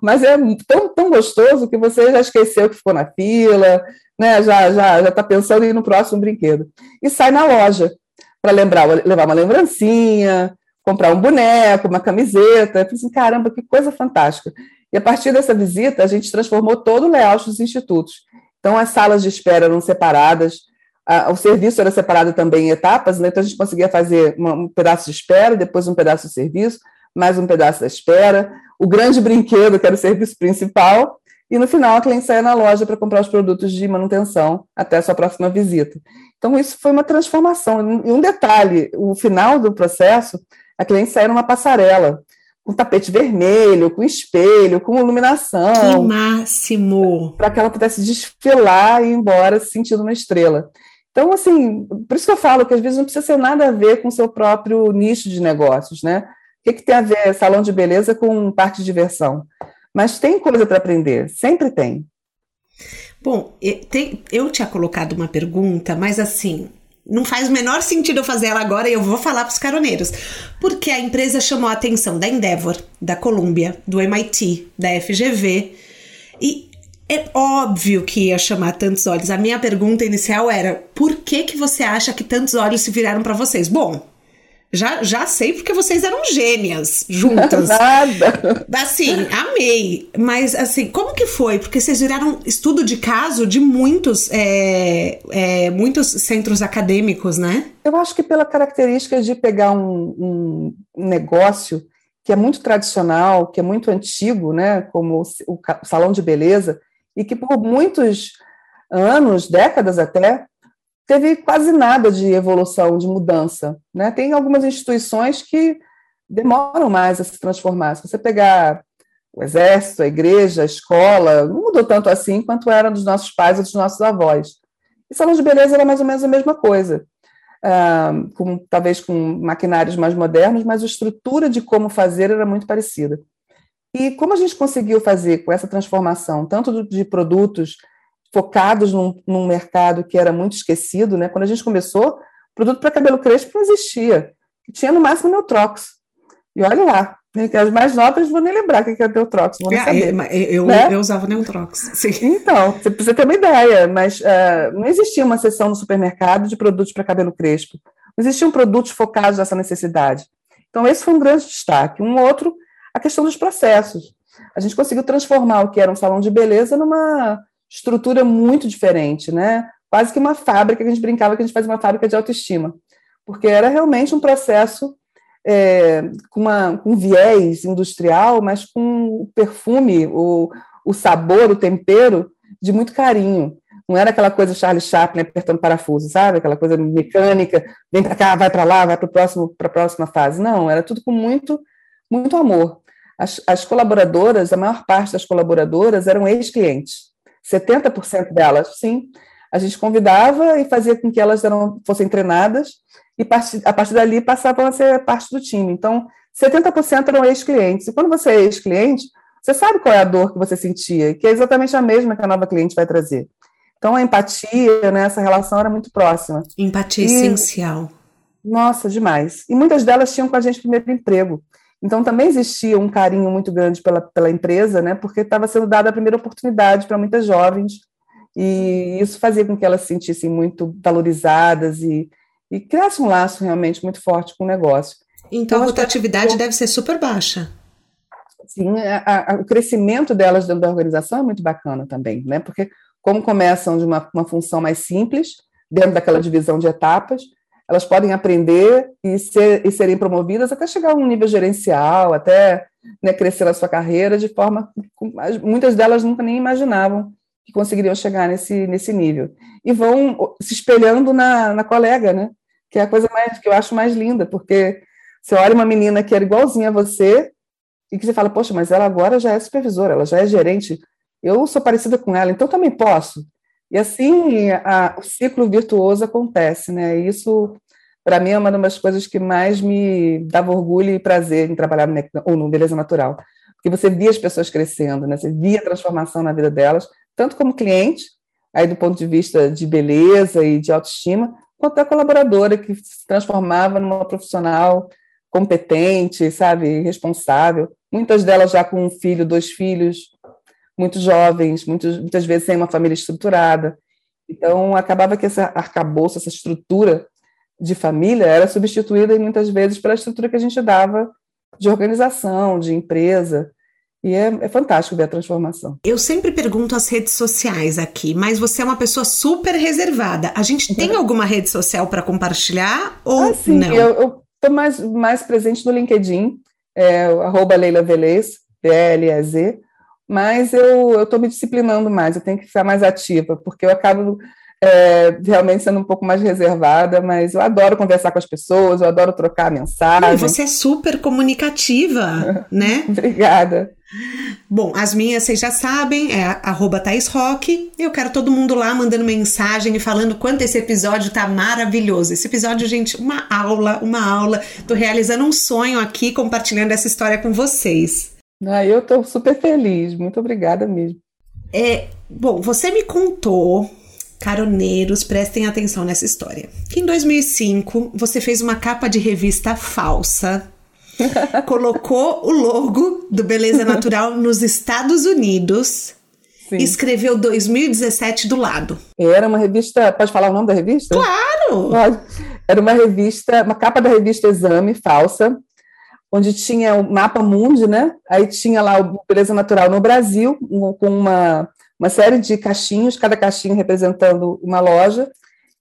mas é tão, tão gostoso que você já esqueceu que ficou na fila, né? já já já está pensando em ir no próximo brinquedo. E sai na loja para lembrar, levar uma lembrancinha, comprar um boneco, uma camiseta. Eu assim, caramba, que coisa fantástica. E a partir dessa visita, a gente transformou todo o layout dos institutos. Então, as salas de espera eram separadas, o serviço era separado também em etapas, né? então a gente conseguia fazer um pedaço de espera, depois um pedaço de serviço, mais um pedaço da espera, o grande brinquedo, que era o serviço principal, e no final a cliente saía na loja para comprar os produtos de manutenção até a sua próxima visita. Então, isso foi uma transformação. E um detalhe: o final do processo, a cliente saía numa passarela, com tapete vermelho, com espelho, com iluminação. Que máximo! Para que ela pudesse desfilar e ir embora se sentindo uma estrela. Então, assim, por isso que eu falo que às vezes não precisa ser nada a ver com o seu próprio nicho de negócios, né? O que, que tem a ver salão de beleza com parte de diversão? Mas tem coisa para aprender, sempre tem. Bom, eu tinha colocado uma pergunta, mas assim, não faz o menor sentido eu fazer ela agora e eu vou falar para os caroneiros. Porque a empresa chamou a atenção da Endeavor, da Columbia, do MIT, da FGV. E é óbvio que ia chamar tantos olhos. A minha pergunta inicial era: por que que você acha que tantos olhos se viraram para vocês? Bom, já, já sei porque vocês eram gêmeas juntas. Nada. Assim, amei. Mas, assim, como que foi? Porque vocês viraram estudo de caso de muitos, é, é, muitos centros acadêmicos, né? Eu acho que pela característica de pegar um, um negócio que é muito tradicional, que é muito antigo, né, como o salão de beleza, e que por muitos anos, décadas até, teve quase nada de evolução, de mudança. Né? Tem algumas instituições que demoram mais a se transformar. Se você pegar o exército, a igreja, a escola, não mudou tanto assim quanto era dos nossos pais ou dos nossos avós. E salão de beleza era mais ou menos a mesma coisa, ah, com, talvez com maquinários mais modernos, mas a estrutura de como fazer era muito parecida. E como a gente conseguiu fazer com essa transformação, tanto de produtos focados num, num mercado que era muito esquecido, né? Quando a gente começou, produto para cabelo crespo não existia. Tinha no máximo Neutrox. E olha lá, né, as mais novas vou nem lembrar o que é Neutrox. Nem é, saber, eu, eu, né? eu, usava Neutrox. Sim. Então, você precisa ter uma ideia, mas uh, não existia uma seção no supermercado de produtos para cabelo crespo. Não existiam produtos focados nessa necessidade. Então, esse foi um grande destaque. Um outro a questão dos processos. A gente conseguiu transformar o que era um salão de beleza numa estrutura muito diferente, né? Quase que uma fábrica, que a gente brincava que a gente fazia uma fábrica de autoestima, porque era realmente um processo é, com, uma, com viés industrial, mas com o perfume, o, o sabor, o tempero de muito carinho. Não era aquela coisa Charlie Chaplin apertando parafuso, sabe? Aquela coisa mecânica, vem para cá, vai para lá, vai para a próxima fase. Não, era tudo com muito, muito amor. As, as colaboradoras, a maior parte das colaboradoras eram ex-clientes. 70% delas, sim. A gente convidava e fazia com que elas eram, fossem treinadas e a partir dali passavam a ser parte do time. Então, 70% eram ex-clientes. E quando você é ex-cliente, você sabe qual é a dor que você sentia, que é exatamente a mesma que a nova cliente vai trazer. Então, a empatia, né, essa relação era muito próxima. Empatia e, essencial. Nossa, demais. E muitas delas tinham com a gente primeiro emprego. Então também existia um carinho muito grande pela, pela empresa, né, porque estava sendo dada a primeira oportunidade para muitas jovens, e isso fazia com que elas se sentissem muito valorizadas e, e criasse um laço realmente muito forte com o negócio. Então, então a rotatividade que... deve ser super baixa. Sim, a, a, o crescimento delas dentro da organização é muito bacana também, né? Porque como começam de uma, uma função mais simples, dentro daquela divisão de etapas, elas podem aprender e, ser, e serem promovidas até chegar a um nível gerencial, até né, crescer na sua carreira de forma muitas delas nunca nem imaginavam que conseguiriam chegar nesse, nesse nível. E vão se espelhando na, na colega, né? Que é a coisa mais que eu acho mais linda, porque você olha uma menina que era igualzinha a você, e que você fala, poxa, mas ela agora já é supervisora, ela já é gerente, eu sou parecida com ela, então também posso. E assim a, o ciclo virtuoso acontece, né? Isso, para mim, é uma das coisas que mais me dava orgulho e prazer em trabalhar no, ou no Beleza Natural. Porque você via as pessoas crescendo, né? Você via a transformação na vida delas, tanto como cliente, aí do ponto de vista de beleza e de autoestima, quanto a colaboradora que se transformava numa profissional competente, sabe, responsável. Muitas delas já com um filho, dois filhos, muito jovens, muitos, muitas vezes sem uma família estruturada. Então, acabava que essa arcabouço, essa estrutura de família era substituída muitas vezes pela estrutura que a gente dava de organização, de empresa. E é, é, fantástico ver a transformação. Eu sempre pergunto as redes sociais aqui, mas você é uma pessoa super reservada. A gente tem alguma rede social para compartilhar ou ah, sim, não? Eu estou mais, mais presente no LinkedIn, é, arroba Leila Velez, P-L-E-Z, mas eu estou me disciplinando mais, eu tenho que ficar mais ativa, porque eu acabo é, realmente sendo um pouco mais reservada, mas eu adoro conversar com as pessoas, eu adoro trocar mensagem. E você é super comunicativa, né? Obrigada. Bom, as minhas vocês já sabem, é arroba Thais Rock. Eu quero todo mundo lá mandando mensagem e falando quanto esse episódio tá maravilhoso. Esse episódio, gente, uma aula, uma aula. Tô realizando um sonho aqui, compartilhando essa história com vocês. Ah, eu tô super feliz, muito obrigada mesmo. É, bom, você me contou, caroneiros, prestem atenção nessa história, que em 2005 você fez uma capa de revista falsa colocou o logo do Beleza Natural nos Estados Unidos. Sim. Escreveu 2017 do lado. Era uma revista. Pode falar o nome da revista? Claro! Pode. Era uma revista, uma capa da revista Exame, falsa, onde tinha o mapa mundi, né? Aí tinha lá o Beleza Natural no Brasil, com uma, uma série de caixinhos, cada caixinho representando uma loja,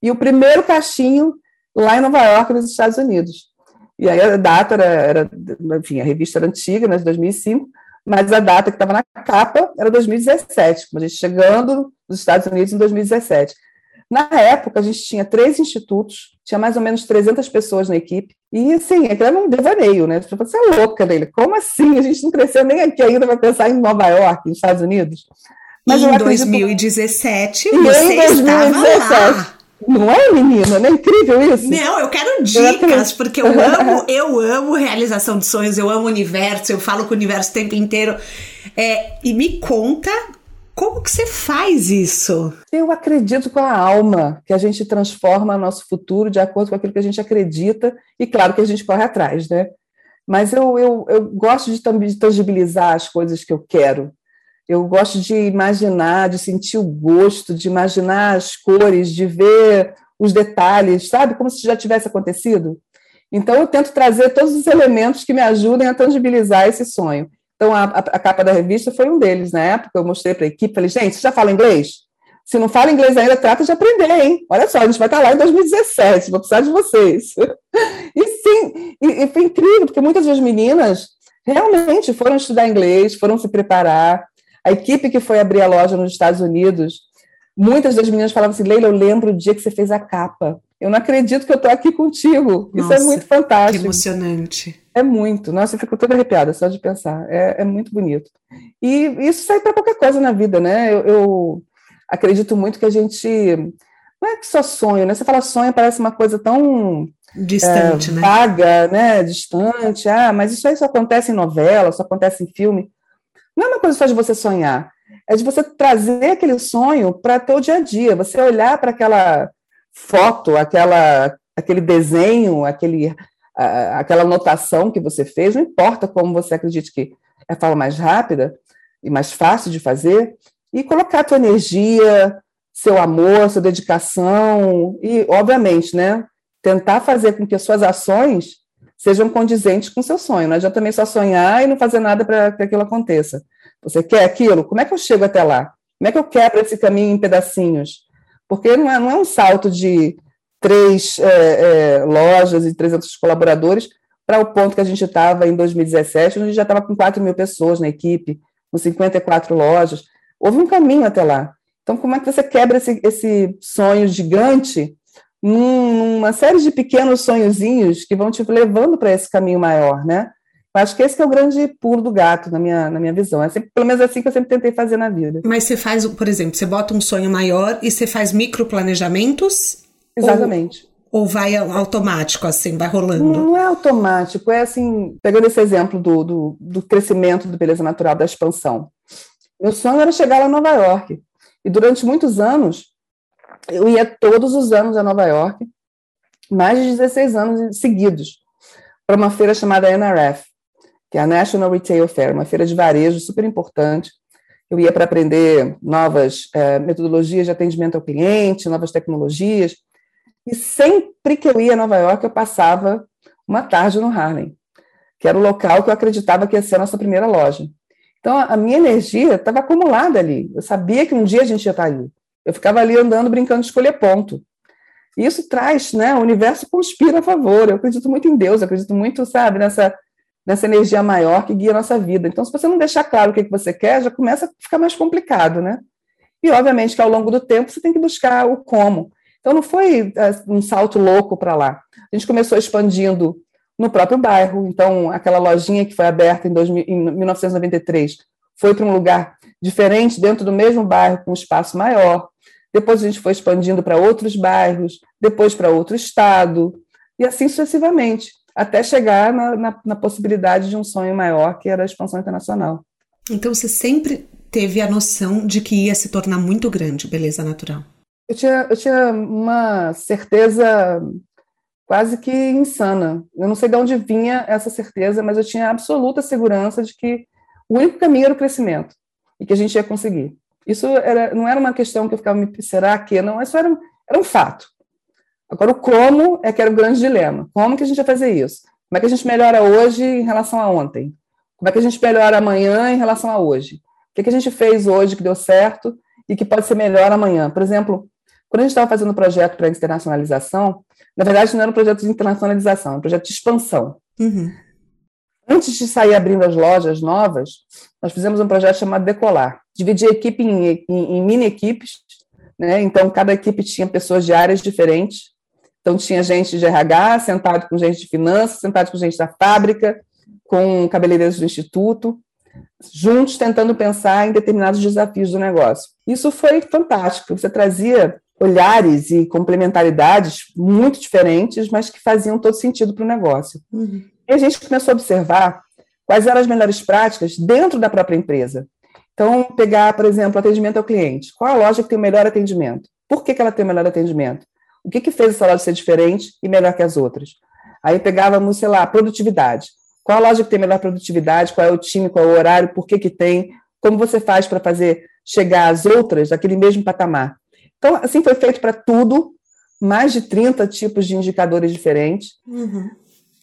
e o primeiro caixinho lá em Nova York, nos Estados Unidos. E aí a data era, era enfim, a revista era antiga, né, de 2005, mas a data que estava na capa era 2017, como a gente chegando nos Estados Unidos em 2017. Na época, a gente tinha três institutos, tinha mais ou menos 300 pessoas na equipe, e assim, era um devaneio, né? Você é louca, dele. Como assim? A gente não cresceu nem aqui ainda para pensar em Nova York, nos Estados Unidos. Mas em 2017, você em 2017, estava lá. Não é, menina? Não é incrível isso? Não, eu quero dicas, porque eu amo, eu amo realização de sonhos, eu amo o universo, eu falo com o universo o tempo inteiro. É, e me conta como que você faz isso? Eu acredito com a alma que a gente transforma nosso futuro de acordo com aquilo que a gente acredita, e claro que a gente corre atrás, né? Mas eu, eu, eu gosto de tangibilizar as coisas que eu quero. Eu gosto de imaginar, de sentir o gosto, de imaginar as cores, de ver os detalhes, sabe? Como se já tivesse acontecido. Então, eu tento trazer todos os elementos que me ajudem a tangibilizar esse sonho. Então, a, a, capa da revista foi um deles. Na época, eu mostrei para a equipe, falei, gente, você já fala inglês? Se não fala inglês ainda, trata de aprender, hein? Olha só, a gente vai estar lá em 2017, vou precisar de vocês. E sim, e, e foi incrível, porque muitas das meninas realmente foram estudar inglês, foram se preparar, a equipe que foi abrir a loja nos Estados Unidos, muitas das meninas falavam assim: Leila, eu lembro o dia que você fez a capa. Eu não acredito que eu estou aqui contigo. Nossa, Isso é muito fantástico. Que emocionante. É muito. Nossa, eu fico toda arrepiada só de pensar. É, é muito bonito. E isso sai para qualquer coisa na vida, né? Eu, eu, acredito muito que a gente. Não é que só sonho, né? Você fala sonho, parece uma coisa tão. Distante, é, né? Vaga, né? Distante. Ah, mas isso aí só acontece em novela, só acontece em filme. Não é uma coisa só de você sonhar, é de você trazer aquele sonho para teu dia a dia, você olhar para aquela foto, aquela, aquele desenho, aquele, aquela anotação que você fez, não importa como você acredite que é a forma mais rápida e mais fácil de fazer, e colocar a tua energia, seu amor, sua dedicação, e, obviamente, né, tentar fazer com que as suas ações sejam condizentes com o seu sonho. Não adianta também só sonhar e não fazer nada para que aquilo aconteça. Você quer aquilo? Como é que eu chego até lá? Como é que eu quebro esse caminho em pedacinhos? Porque não é, não é um salto de três é, é, lojas e 300 colaboradores para o ponto que a gente estava em 2017, onde a gente já estava com 4 mil pessoas na equipe, com 54 lojas. Houve um caminho até lá. Então, como é que você quebra esse, esse sonho gigante numa série de pequenos sonhozinhos que vão te levando para esse caminho maior, né? Acho que esse que é o grande pulo do gato na minha, na minha visão. É sempre, pelo menos assim que eu sempre tentei fazer na vida. Mas você faz, por exemplo, você bota um sonho maior e você faz microplanejamentos? Exatamente. Ou, ou vai automático, assim, vai rolando? Não é automático, é assim, pegando esse exemplo do, do, do crescimento do beleza natural, da expansão. Meu sonho era chegar lá em Nova York. E durante muitos anos, eu ia todos os anos a Nova York, mais de 16 anos seguidos, para uma feira chamada NRF, que é a National Retail Fair, uma feira de varejo super importante. Eu ia para aprender novas é, metodologias de atendimento ao cliente, novas tecnologias. E sempre que eu ia a Nova York, eu passava uma tarde no Harlem, que era o local que eu acreditava que ia ser a nossa primeira loja. Então, a minha energia estava acumulada ali. Eu sabia que um dia a gente ia estar ali. Eu ficava ali andando, brincando de escolher ponto. E isso traz, né? O universo conspira a favor. Eu acredito muito em Deus, eu acredito muito, sabe, nessa nessa energia maior que guia a nossa vida. Então, se você não deixar claro o que, você quer, já começa a ficar mais complicado, né? E, obviamente, que ao longo do tempo você tem que buscar o como. Então, não foi é, um salto louco para lá. A gente começou expandindo no próprio bairro. Então, aquela lojinha que foi aberta em, 2000, em 1993 foi para um lugar diferente, dentro do mesmo bairro, com um espaço maior. Depois a gente foi expandindo para outros bairros, depois para outro estado, e assim sucessivamente até chegar na, na, na possibilidade de um sonho maior, que era a expansão internacional. Então você sempre teve a noção de que ia se tornar muito grande beleza natural? Eu tinha, eu tinha uma certeza quase que insana. Eu não sei de onde vinha essa certeza, mas eu tinha absoluta segurança de que o único caminho era o crescimento e que a gente ia conseguir. Isso era, não era uma questão que eu ficava me será que não, isso era, era um fato. Agora, o como é que era o grande dilema. Como que a gente vai fazer isso? Como é que a gente melhora hoje em relação a ontem? Como é que a gente melhora amanhã em relação a hoje? O que, que a gente fez hoje que deu certo e que pode ser melhor amanhã? Por exemplo, quando a gente estava fazendo o projeto para internacionalização, na verdade não era um projeto de internacionalização, era um projeto de expansão. Uhum. Antes de sair abrindo as lojas novas, nós fizemos um projeto chamado Decolar. Dividir a equipe em, em, em mini equipes, né? então cada equipe tinha pessoas de áreas diferentes, então, tinha gente de RH sentado com gente de finanças, sentado com gente da fábrica, com cabeleireiros do instituto, juntos tentando pensar em determinados desafios do negócio. Isso foi fantástico. Você trazia olhares e complementaridades muito diferentes, mas que faziam todo sentido para o negócio. Uhum. E a gente começou a observar quais eram as melhores práticas dentro da própria empresa. Então, pegar, por exemplo, atendimento ao cliente. Qual a loja que tem o melhor atendimento? Por que, que ela tem o melhor atendimento? O que, que fez essa loja ser diferente e melhor que as outras? Aí pegávamos, sei lá, produtividade. Qual a loja que tem melhor produtividade? Qual é o time? Qual é o horário? Por que, que tem? Como você faz para fazer chegar às outras daquele mesmo patamar? Então, assim foi feito para tudo, mais de 30 tipos de indicadores diferentes. Uhum.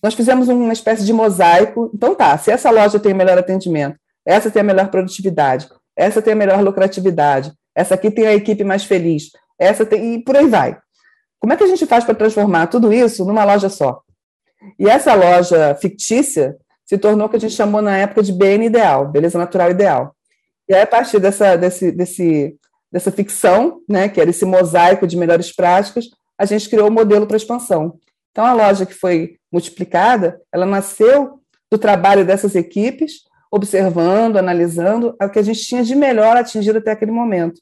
Nós fizemos uma espécie de mosaico. Então, tá, se essa loja tem o melhor atendimento, essa tem a melhor produtividade, essa tem a melhor lucratividade, essa aqui tem a equipe mais feliz, essa tem. e por aí vai. Como é que a gente faz para transformar tudo isso numa loja só? E essa loja fictícia se tornou o que a gente chamou na época de BN ideal, beleza natural ideal. E aí, a partir dessa, desse, desse, dessa ficção, né, que era esse mosaico de melhores práticas, a gente criou o um modelo para expansão. Então, a loja que foi multiplicada, ela nasceu do trabalho dessas equipes, observando, analisando o que a gente tinha de melhor atingido até aquele momento.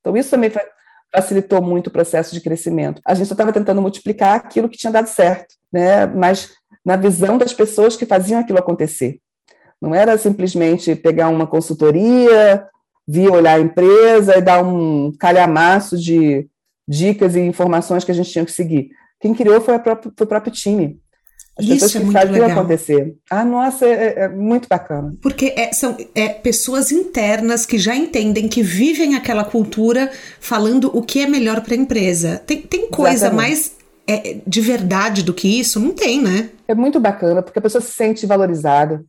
Então, isso também facilitou muito o processo de crescimento. A gente só estava tentando multiplicar aquilo que tinha dado certo, né? mas na visão das pessoas que faziam aquilo acontecer. Não era simplesmente pegar uma consultoria, vir olhar a empresa e dar um calhamaço de dicas e informações que a gente tinha que seguir. Quem criou foi, própria, foi o próprio time. As Isso pessoas é que faziam legal. acontecer. Ah, nossa, é, é muito bacana. Porque é, são é, pessoas internas que já entendem, que vivem aquela cultura, falando o que é melhor para a empresa. Tem, tem coisa Exatamente. mais é, de verdade do que isso? Não tem, né? É muito bacana, porque a pessoa se sente valorizada,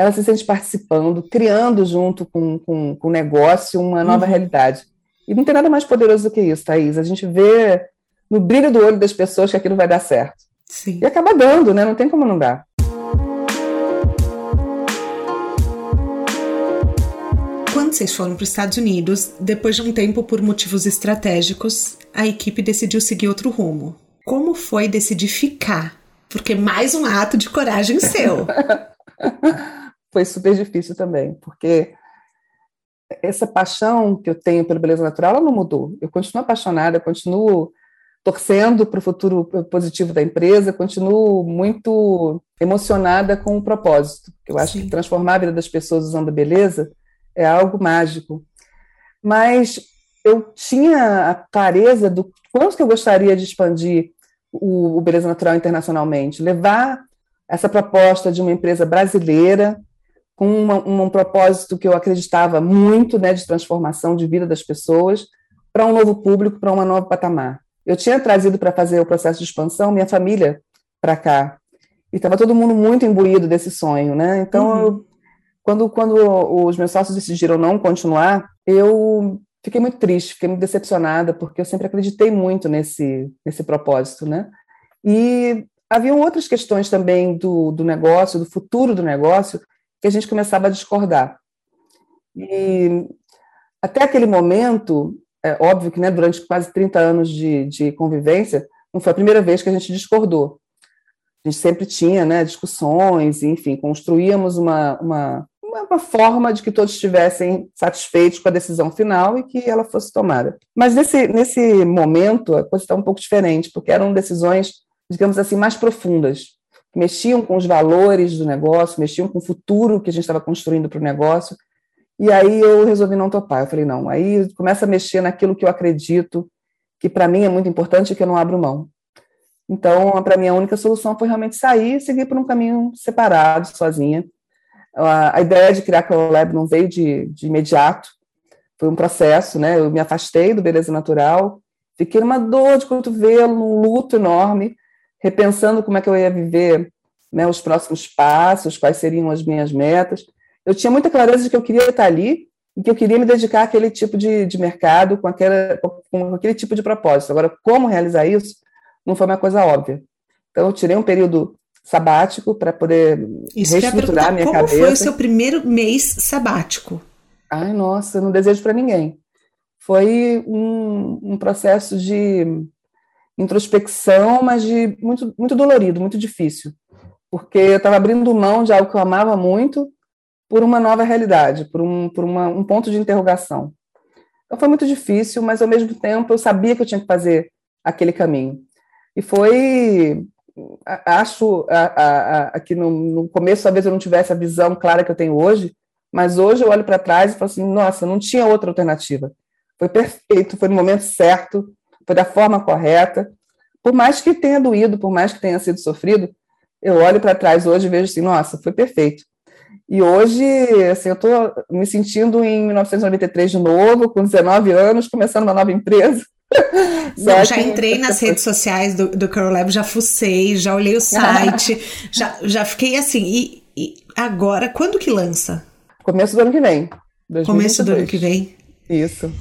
ela se sente participando, criando junto com, com, com o negócio uma nova uhum. realidade. E não tem nada mais poderoso do que isso, Thaís. A gente vê no brilho do olho das pessoas que aquilo vai dar certo. Sim. E acaba dando, né? Não tem como não dar. Quando vocês foram para os Estados Unidos, depois de um tempo por motivos estratégicos, a equipe decidiu seguir outro rumo. Como foi decidir ficar? Porque mais um ato de coragem seu. foi super difícil também, porque essa paixão que eu tenho pela beleza natural, ela não mudou. Eu continuo apaixonada, eu continuo torcendo para o futuro positivo da empresa, continuo muito emocionada com o propósito. Eu acho Sim. que transformar a vida das pessoas usando beleza é algo mágico. Mas eu tinha a clareza do quanto que eu gostaria de expandir o, o Beleza Natural internacionalmente, levar essa proposta de uma empresa brasileira com uma, um, um propósito que eu acreditava muito, né, de transformação de vida das pessoas, para um novo público, para uma nova patamar. Eu tinha trazido para fazer o processo de expansão minha família para cá, e estava todo mundo muito imbuído desse sonho, né? Então, uhum. eu, quando, quando os meus sócios decidiram não continuar, eu fiquei muito triste, fiquei muito decepcionada, porque eu sempre acreditei muito nesse, nesse propósito, né? E haviam outras questões também do, do negócio, do futuro do negócio, que a gente começava a discordar. E até aquele momento, é óbvio que né, durante quase 30 anos de, de convivência, não foi a primeira vez que a gente discordou. A gente sempre tinha né, discussões, enfim, construíamos uma, uma, uma forma de que todos estivessem satisfeitos com a decisão final e que ela fosse tomada. Mas nesse, nesse momento, a coisa está um pouco diferente, porque eram decisões, digamos assim, mais profundas, mexiam com os valores do negócio, mexiam com o futuro que a gente estava construindo para o negócio. E aí eu resolvi não topar. Eu falei, não, aí começa a mexer naquilo que eu acredito, que para mim é muito importante e que eu não abro mão. Então, para mim, a única solução foi realmente sair e seguir por um caminho separado, sozinha a, ideia de criar a Lab não veio de, de imediato, foi um processo, né? Eu me afastei do Beleza Natural, fiquei numa dor de cotovelo, num luto enorme, repensando como é que eu ia viver né, os próximos passos, quais seriam as minhas metas. Eu tinha muita clareza de que eu queria estar ali e que eu queria me dedicar àquele tipo de, de mercado, com, aquela, com aquele tipo de propósito. Agora, como realizar isso não foi uma coisa óbvia. Então, eu tirei um período sabático para poder Isso reestruturar a minha como cabeça. Como foi o seu primeiro mês sabático? Ai, nossa, não desejo para ninguém. Foi um, um, processo de introspecção, mas de muito, muito dolorido, muito difícil, porque eu estava abrindo mão de algo que eu amava muito por uma nova realidade, por um, por uma, um ponto de interrogação. Então foi muito difícil, mas ao mesmo tempo eu sabia que eu tinha que fazer aquele caminho. E foi acho a, a, que no, no, começo talvez eu não tivesse a visão clara que eu tenho hoje, mas hoje eu olho para trás e falo assim, nossa, não tinha outra alternativa. Foi perfeito, foi no momento certo, foi da forma correta. Por mais que tenha doído, por mais que tenha sido sofrido, eu olho para trás hoje e vejo assim, nossa, foi perfeito. E hoje, assim, eu estou me sentindo em 1993 de novo, com 19 anos, começando uma nova empresa. Não, já entrei nas redes sociais do, do Curl Lab, já fucei, já olhei o site, já, já fiquei assim. E, e, agora, quando que lança? Começo do ano que vem. 2022. Começo do ano que vem? Isso.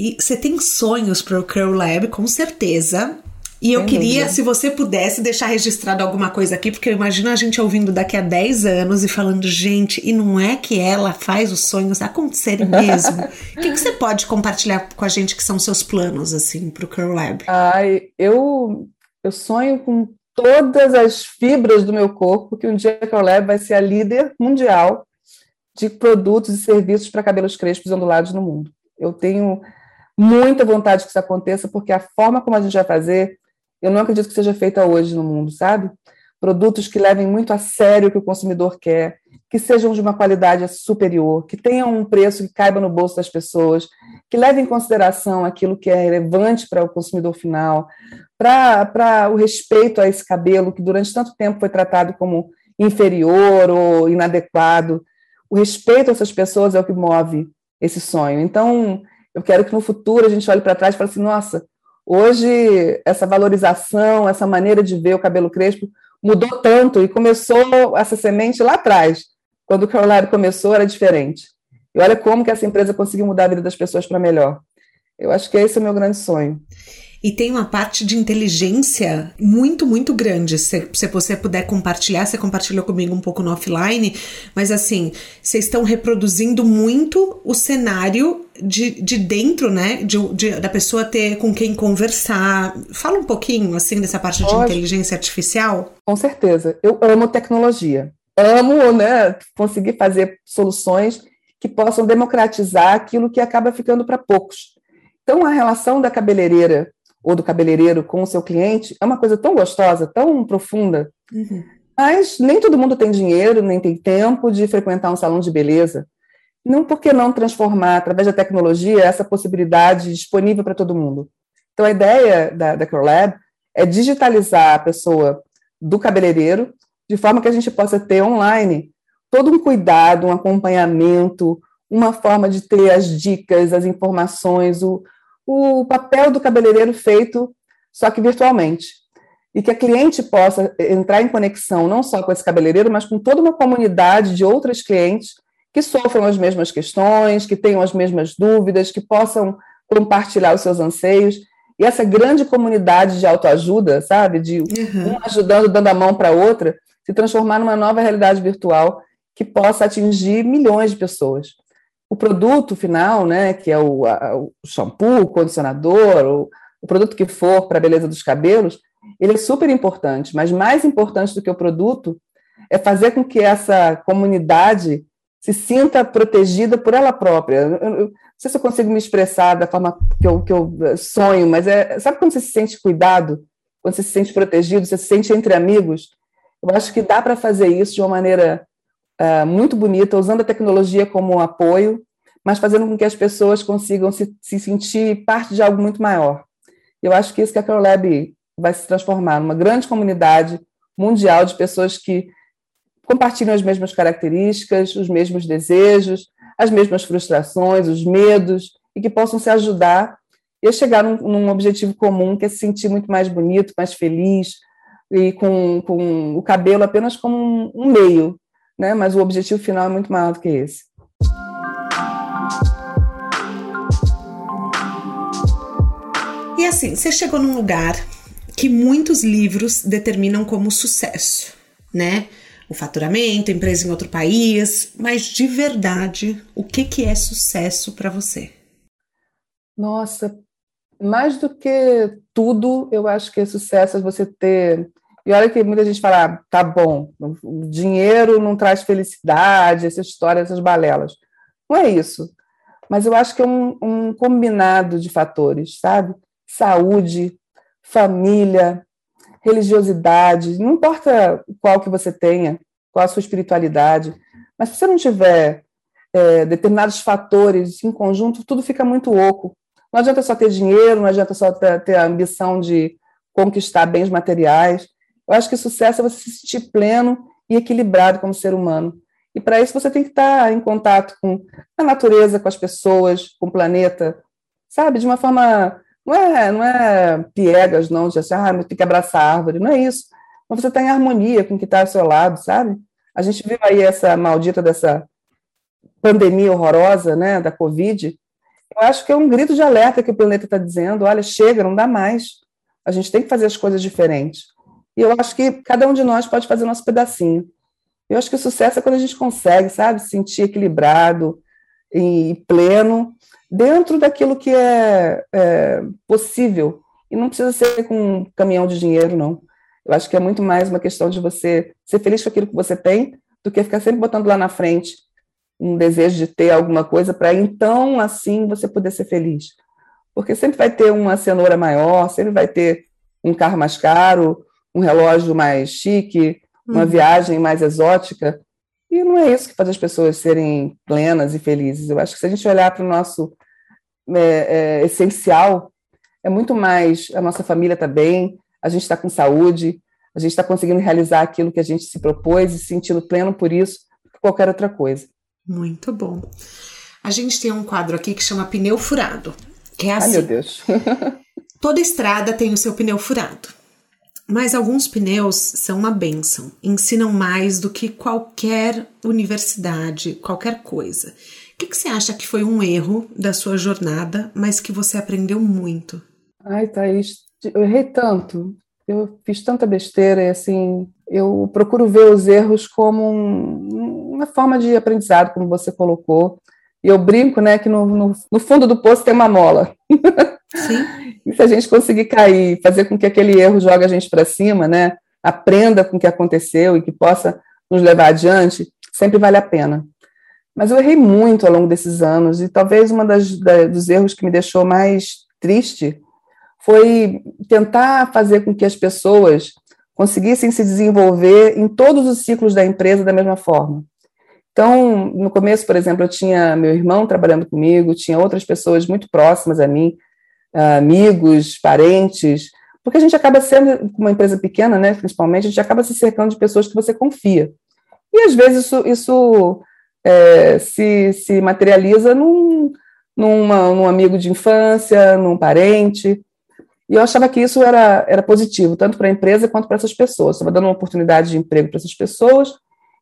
E você tem sonhos para o Curl Lab, com certeza. E eu Sem queria, dúvida. se você pudesse, deixar registrado alguma coisa aqui, porque eu imagino a gente ouvindo daqui a 10 anos e falando, gente, e não é que ela faz os sonhos acontecerem mesmo? O que, que, você pode compartilhar com a gente que são seus planos, assim, para o Curl Lab? Ai, eu, eu sonho com todas as fibras do meu corpo que um dia a Curl Lab vai ser a líder mundial de produtos e serviços para cabelos crespos e ondulados no mundo. Eu tenho muita vontade que isso aconteça, porque a forma como a gente vai fazer eu não acredito que seja feita hoje no mundo, sabe? Produtos que levem muito a sério o que o consumidor quer, que sejam de uma qualidade superior, que tenham um preço que caiba no bolso das pessoas, que levem em consideração aquilo que é relevante para o consumidor final, para o respeito a esse cabelo que durante tanto tempo foi tratado como inferior ou inadequado. O respeito a essas pessoas é o que move esse sonho. Então, eu quero que no futuro a gente olhe para trás e fale assim: nossa, Hoje, essa valorização, essa maneira de ver o cabelo crespo mudou tanto e começou essa semente lá atrás. Quando o Caroline começou, era diferente. E olha como que essa empresa conseguiu mudar a vida das pessoas para melhor. Eu acho que esse é o meu grande sonho e tem uma parte de inteligência muito, muito grande. Se, se você puder compartilhar, você compartilhou comigo um pouco no offline, mas assim, vocês estão reproduzindo muito o cenário de, de dentro, né? De, de, da pessoa ter com quem conversar. Fala um pouquinho, assim, dessa parte de inteligência artificial. Com certeza. Eu amo tecnologia amo né, conseguir fazer soluções que possam democratizar aquilo que acaba ficando para poucos. Então, a relação da cabeleireira ou do cabeleireiro com o seu cliente é uma coisa tão gostosa, tão profunda, uhum. mas nem todo mundo tem dinheiro, nem tem tempo de frequentar um salão de beleza. Não por que não transformar, através da tecnologia, essa possibilidade disponível para todo mundo? Então, a ideia da, da CureLab é digitalizar a pessoa do cabeleireiro, de forma que a gente possa ter online todo um cuidado, um acompanhamento, uma forma de ter as dicas, as informações, o, o papel do cabeleireiro feito só que virtualmente. E que a cliente possa entrar em conexão não só com esse cabeleireiro, mas com toda uma comunidade de outras clientes que sofram as mesmas questões, que tenham as mesmas dúvidas, que possam compartilhar os seus anseios. E essa grande comunidade de autoajuda, sabe, de uhum. um ajudando, dando a mão para outra, se transformar numa nova realidade virtual que possa atingir milhões de pessoas. O produto final, né, que é o, a, o shampoo, o condicionador, o, o produto que for para a beleza dos cabelos, ele é super importante, mas mais importante do que o produto é fazer com que essa comunidade se sinta protegida por ela própria. Eu, eu, não sei se eu consigo me expressar da forma que eu, que eu sonho, mas é, sabe quando você se sente cuidado, quando você se sente protegido, você se sente entre amigos? Eu acho que dá para fazer isso de uma maneira uh, muito bonita, usando a tecnologia como um apoio, mas fazendo com que as pessoas consigam se, se sentir parte de algo muito maior. Eu acho que isso que a CaroLab vai se transformar numa grande comunidade mundial de pessoas que compartilham as mesmas características, os mesmos desejos, as mesmas frustrações, os medos, e que possam se ajudar e chegar num, num objetivo comum, que é se sentir muito mais bonito, mais feliz, e com, com o cabelo apenas como um, um meio, né? mas o objetivo final é muito maior do que esse. E assim, você chegou num lugar que muitos livros determinam como sucesso, né? O faturamento, empresa em outro país, mas de verdade, o que, que é sucesso para você? Nossa, mais do que tudo, eu acho que é sucesso é você ter e olha que muita gente fala, ah, tá bom, o dinheiro não traz felicidade, essa história, essas balelas. Não é isso. Mas eu acho que é um, um combinado de fatores, sabe? Saúde, família, religiosidade, não importa qual que você tenha, qual a sua espiritualidade, mas se você não tiver é, determinados fatores em conjunto, tudo fica muito oco. Não adianta só ter dinheiro, não adianta só ter, ter a ambição de conquistar bens materiais. Eu acho que sucesso é você se sentir pleno e equilibrado como ser humano. E para isso você tem que estar em contato com a natureza, com as pessoas, com o planeta, sabe? De uma forma. Não é, não é piegas, não, de assim, ah, tem que abraçar a árvore. Não é isso. Mas você está em harmonia com o que está ao seu lado, sabe? A gente viu aí essa maldita dessa pandemia horrorosa, né, da Covid. Eu acho que é um grito de alerta que o planeta está dizendo: olha, chega, não dá mais. A gente tem que fazer as coisas diferentes. E eu acho que cada um de nós pode fazer o nosso pedacinho. Eu acho que o sucesso é quando a gente consegue, sabe, se sentir equilibrado e pleno dentro daquilo que é, é possível. E não precisa ser com um caminhão de dinheiro, não. Eu acho que é muito mais uma questão de você ser feliz com aquilo que você tem do que ficar sempre botando lá na frente um desejo de ter alguma coisa para então, assim, você poder ser feliz. Porque sempre vai ter uma cenoura maior, sempre vai ter um carro mais caro, um relógio mais chique, uma uhum. viagem mais exótica. E não é isso que faz as pessoas serem plenas e felizes. Eu acho que se a gente olhar para o nosso é, é, essencial, é muito mais a nossa família está bem, a gente está com saúde, a gente está conseguindo realizar aquilo que a gente se propôs e se sentindo pleno por isso, por qualquer outra coisa. Muito bom. A gente tem um quadro aqui que chama pneu furado. Que é assim. Ai, meu Deus. Toda estrada tem o seu pneu furado. Mas alguns pneus são uma benção, ensinam mais do que qualquer universidade, qualquer coisa. O que, que você acha que foi um erro da sua jornada, mas que você aprendeu muito? Ai, Thaís, eu errei tanto, eu fiz tanta besteira e assim, eu procuro ver os erros como um, uma forma de aprendizado, como você colocou. E eu brinco, né, que no, no, no fundo do poço tem uma mola. Sim. E se a gente conseguir cair, fazer com que aquele erro jogue a gente para cima, né? Aprenda com o que aconteceu e que possa nos levar adiante, sempre vale a pena. Mas eu errei muito ao longo desses anos, e talvez uma das, da, dos erros que me deixou mais triste foi tentar fazer com que as pessoas conseguissem se desenvolver em todos os ciclos da empresa da mesma forma. Então, no começo, por exemplo, eu tinha meu irmão trabalhando comigo, tinha outras pessoas muito próximas a mim, amigos, parentes, porque a gente acaba sendo, uma empresa pequena, né, principalmente, a gente acaba se cercando de pessoas que você confia. E às vezes isso, isso é, se, se materializa num, numa, num amigo de infância, num parente. E eu achava que isso era, era positivo, tanto para a empresa quanto para essas pessoas. Estava dando uma oportunidade de emprego para essas pessoas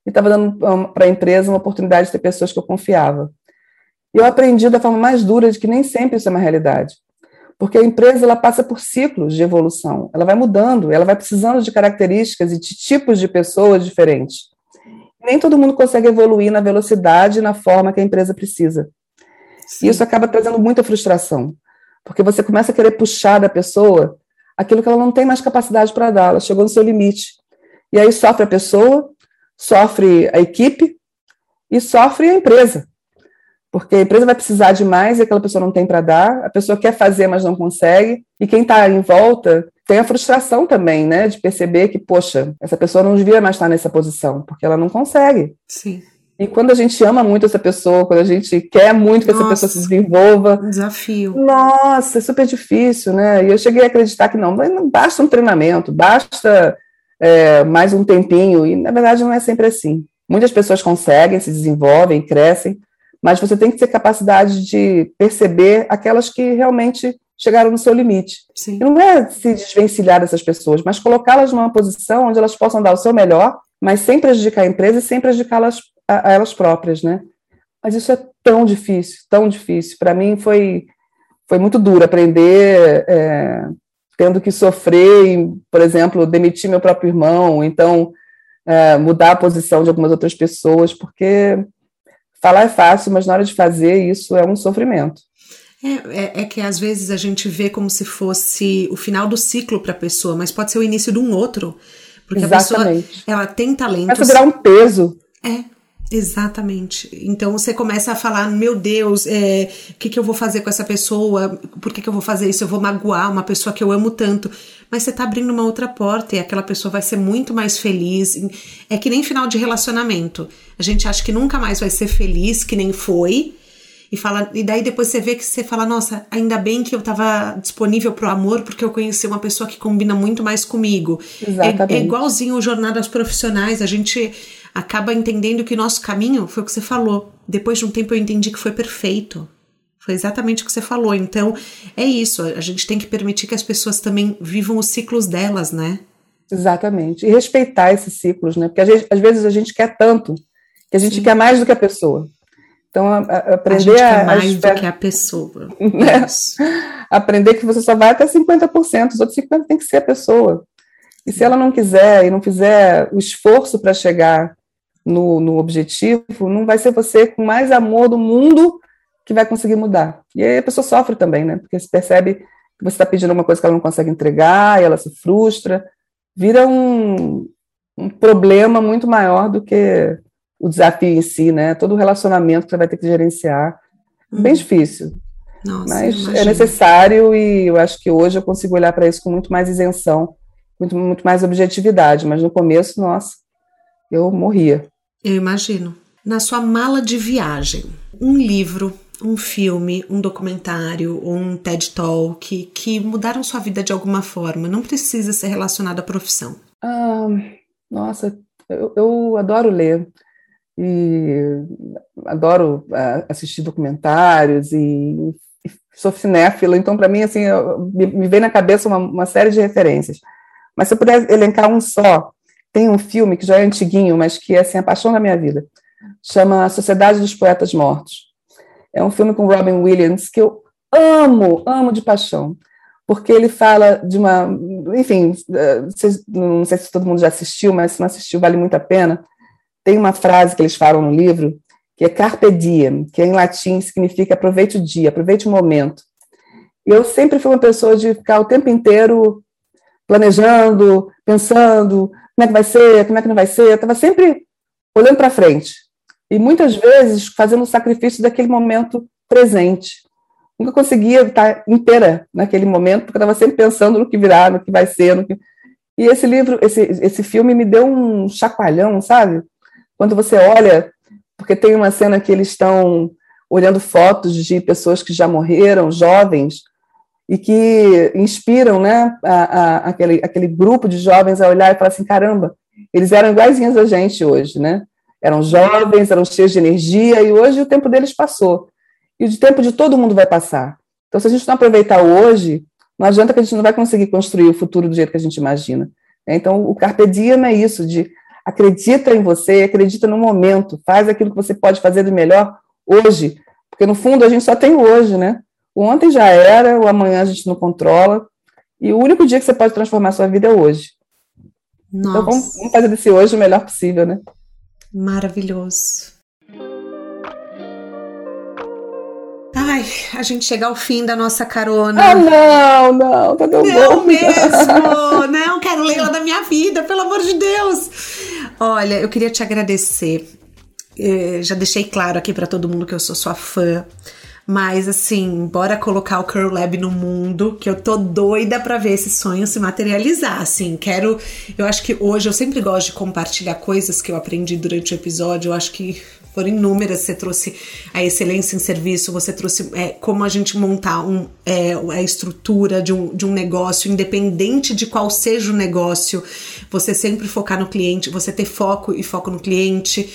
e estava dando para a empresa uma oportunidade de ter pessoas que eu confiava. E eu aprendi da forma mais dura de que nem sempre isso é uma realidade. Porque a empresa ela passa por ciclos de evolução, ela vai mudando, ela vai precisando de características e de tipos de pessoas diferentes. Nem todo mundo consegue evoluir na velocidade e na forma que a empresa precisa. Sim. E isso acaba trazendo muita frustração, porque você começa a querer puxar da pessoa aquilo que ela não tem mais capacidade para dar, ela chegou no seu limite. E aí sofre a pessoa, sofre a equipe e sofre a empresa porque a empresa vai precisar de mais e aquela pessoa não tem para dar, a pessoa quer fazer, mas não consegue, e quem está em volta tem a frustração também, né, de perceber que, poxa, essa pessoa não devia mais estar nessa posição, porque ela não consegue. Sim. E quando a gente ama muito essa pessoa, quando a gente quer muito que nossa, essa pessoa se desenvolva. Um desafio. Nossa, é super difícil, né? E eu cheguei a acreditar que não, não basta um treinamento, basta é, mais um tempinho, e na verdade não é sempre assim. Muitas pessoas conseguem, se desenvolvem, crescem, mas você tem que ter capacidade de perceber aquelas que realmente chegaram no seu limite. Sim. E não é se desvencilhar dessas pessoas, mas colocá-las numa posição onde elas possam dar o seu melhor, mas sem prejudicar a empresa e sem prejudicá-las a, a, elas próprias, né? Mas isso é tão difícil, tão difícil. Para mim foi foi muito duro aprender é, tendo que sofrer, por exemplo, demitir meu próprio irmão, então é, mudar a posição de algumas outras pessoas, porque falar é fácil, mas na hora de fazer isso é um sofrimento. É, é, é, que às vezes a gente vê como se fosse o final do ciclo para a pessoa, mas pode ser o início de um outro. Porque Exatamente. a pessoa ela tem talento. A virar um peso. É, exatamente. Então você começa a falar: meu Deus, o é, que, que eu vou fazer com essa pessoa? Por que, que eu vou fazer isso? Eu vou magoar uma pessoa que eu amo tanto mas você tá abrindo uma outra porta e aquela pessoa vai ser muito mais feliz. É que nem final de relacionamento. A gente acha que nunca mais vai ser feliz, que nem foi. E, fala, e daí depois você vê que você fala, nossa, ainda bem que eu estava disponível para o amor, porque eu conheci uma pessoa que combina muito mais comigo. Exatamente. É, é igualzinho o jornadas profissionais, a gente acaba entendendo que o nosso caminho foi o que você falou. Depois de um tempo eu entendi que foi perfeito. Foi exatamente o que você falou. Então, é isso. A gente tem que permitir que as pessoas também vivam os ciclos delas, né? Exatamente. E respeitar esses ciclos, né? Porque gente, às vezes a gente quer tanto que a gente Sim. quer mais do que a pessoa. Então, a, a aprender a. Gente quer mais a, do que a pessoa. Né? aprender que você só vai até 50%, os outros 50% tem que ser a pessoa. E se ela não quiser e não fizer o esforço para chegar no, no objetivo, não vai ser você com mais amor do mundo que vai conseguir mudar. E aí a pessoa sofre também, né? Porque se percebe que você está pedindo uma coisa que ela não consegue entregar, e ela se frustra, vira um, um problema muito maior do que o desafio em si, né? Todo o relacionamento que você vai ter que gerenciar. Uhum. Bem difícil. Nossa, mas é necessário e eu acho que hoje eu consigo olhar para isso com muito mais isenção, muito, muito mais objetividade. Mas no começo, nossa, eu morria. Eu imagino. Na sua mala de viagem, um livro um filme, um documentário, um TED Talk que mudaram sua vida de alguma forma? Não precisa ser relacionado à profissão. Ah, nossa, eu, eu, adoro ler e adoro uh, assistir documentários e, sou cinéfila, então para mim assim me, vem na cabeça uma, uma série de referências. Mas se eu puder elencar um só, tem um filme que já é antiguinho, mas que é assim, a paixão da minha vida. Chama Sociedade dos Poetas Mortos é um filme com Robin Williams que eu amo, amo de paixão, porque ele fala de uma. Enfim, eh, não sei se todo mundo já assistiu, mas se não assistiu, vale muito a pena. Tem uma frase que eles falam no livro que é carpe diem, que em latim significa aproveite o dia, aproveite o momento. E eu sempre fui uma pessoa de ficar o tempo inteiro planejando, pensando como é que vai ser, como é que não vai ser. Eu estava sempre olhando para frente. E muitas vezes fazendo o sacrifício daquele momento presente. Nunca conseguia estar inteira naquele momento, porque estava sempre pensando no que virá, no que vai ser. No que... E esse livro, esse, esse filme me deu um chacoalhão, sabe? Quando você olha, porque tem uma cena que eles estão olhando fotos de pessoas que já morreram, jovens, e que inspiram né, a, a, aquele, aquele grupo de jovens a olhar e falar assim: caramba, eles eram iguaizinhos a gente hoje, né? Eram jovens, eram cheios de energia, e hoje o tempo deles passou. E o tempo de todo mundo vai passar. Então, se a gente não aproveitar hoje, não adianta que a gente não vai conseguir construir o futuro do jeito que a gente imagina. Então, o Carpe Diem é isso, de acredita em você, acredita no momento, faz aquilo que você pode fazer de melhor hoje, porque no fundo a gente só tem hoje, né? O ontem já era, o amanhã a gente não controla, e o único dia que você pode transformar a sua vida é hoje. Nossa. Então vamos, vamos fazer desse hoje o melhor possível, né? Maravilhoso. Ai, a gente chega ao fim da nossa carona. Ah, não, não, tá tão não bom. mesmo, não quero Leila da minha vida, pelo amor de Deus. Olha, eu queria te agradecer. Eh, já deixei claro aqui para todo mundo que eu sou sua fã. Mas assim, bora colocar o Curl Lab no mundo, que eu tô doida para ver esse sonho se materializar. Assim, quero. Eu acho que hoje eu sempre gosto de compartilhar coisas que eu aprendi durante o episódio. Eu acho que foram inúmeras. Você trouxe a excelência em serviço, você trouxe é, como a gente montar um, é, a estrutura de um, de um negócio, independente de qual seja o negócio, você sempre focar no cliente, você ter foco e foco no cliente.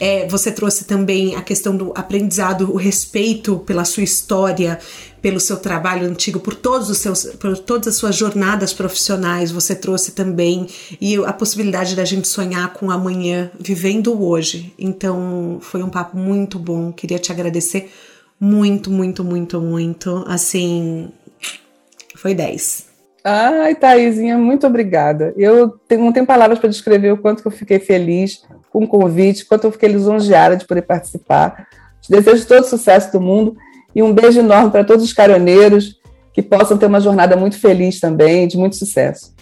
É, você trouxe também a questão do aprendizado, o respeito pela sua história, pelo seu trabalho antigo, por todos os seus, por todas as suas jornadas profissionais. Você trouxe também e a possibilidade da gente sonhar com amanhã, vivendo hoje. Então, foi um papo muito bom. Queria te agradecer muito, muito, muito, muito. Assim, foi 10. Ai, Thaisinha, muito obrigada. Eu não tenho palavras para descrever o quanto que eu fiquei feliz com o convite, quanto eu fiquei lisonjeada de poder participar. Te desejo todo o sucesso do mundo e um beijo enorme para todos os caroneiros que possam ter uma jornada muito feliz também, de muito sucesso.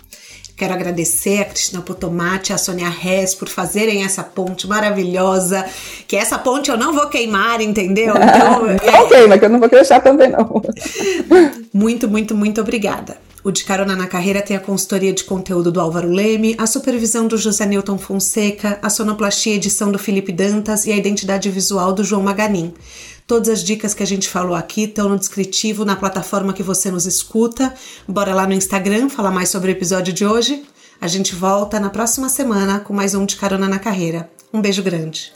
Quero agradecer a Cristina Potomati, a Sônia Rez por fazerem essa ponte maravilhosa. Que essa ponte eu não vou queimar, entendeu? Então, não é... queima, que eu não vou deixar também, não. muito, muito, muito obrigada. O De Carona na Carreira tem a consultoria de conteúdo do Álvaro Leme, a supervisão do José Newton Fonseca, a sonoplastia edição do Felipe Dantas e a identidade visual do João Maganin. Todas as dicas que a gente falou aqui estão no descritivo na plataforma que você nos escuta. Bora lá no Instagram falar mais sobre o episódio de hoje. A gente volta na próxima semana com mais um De Carona na Carreira. Um beijo grande.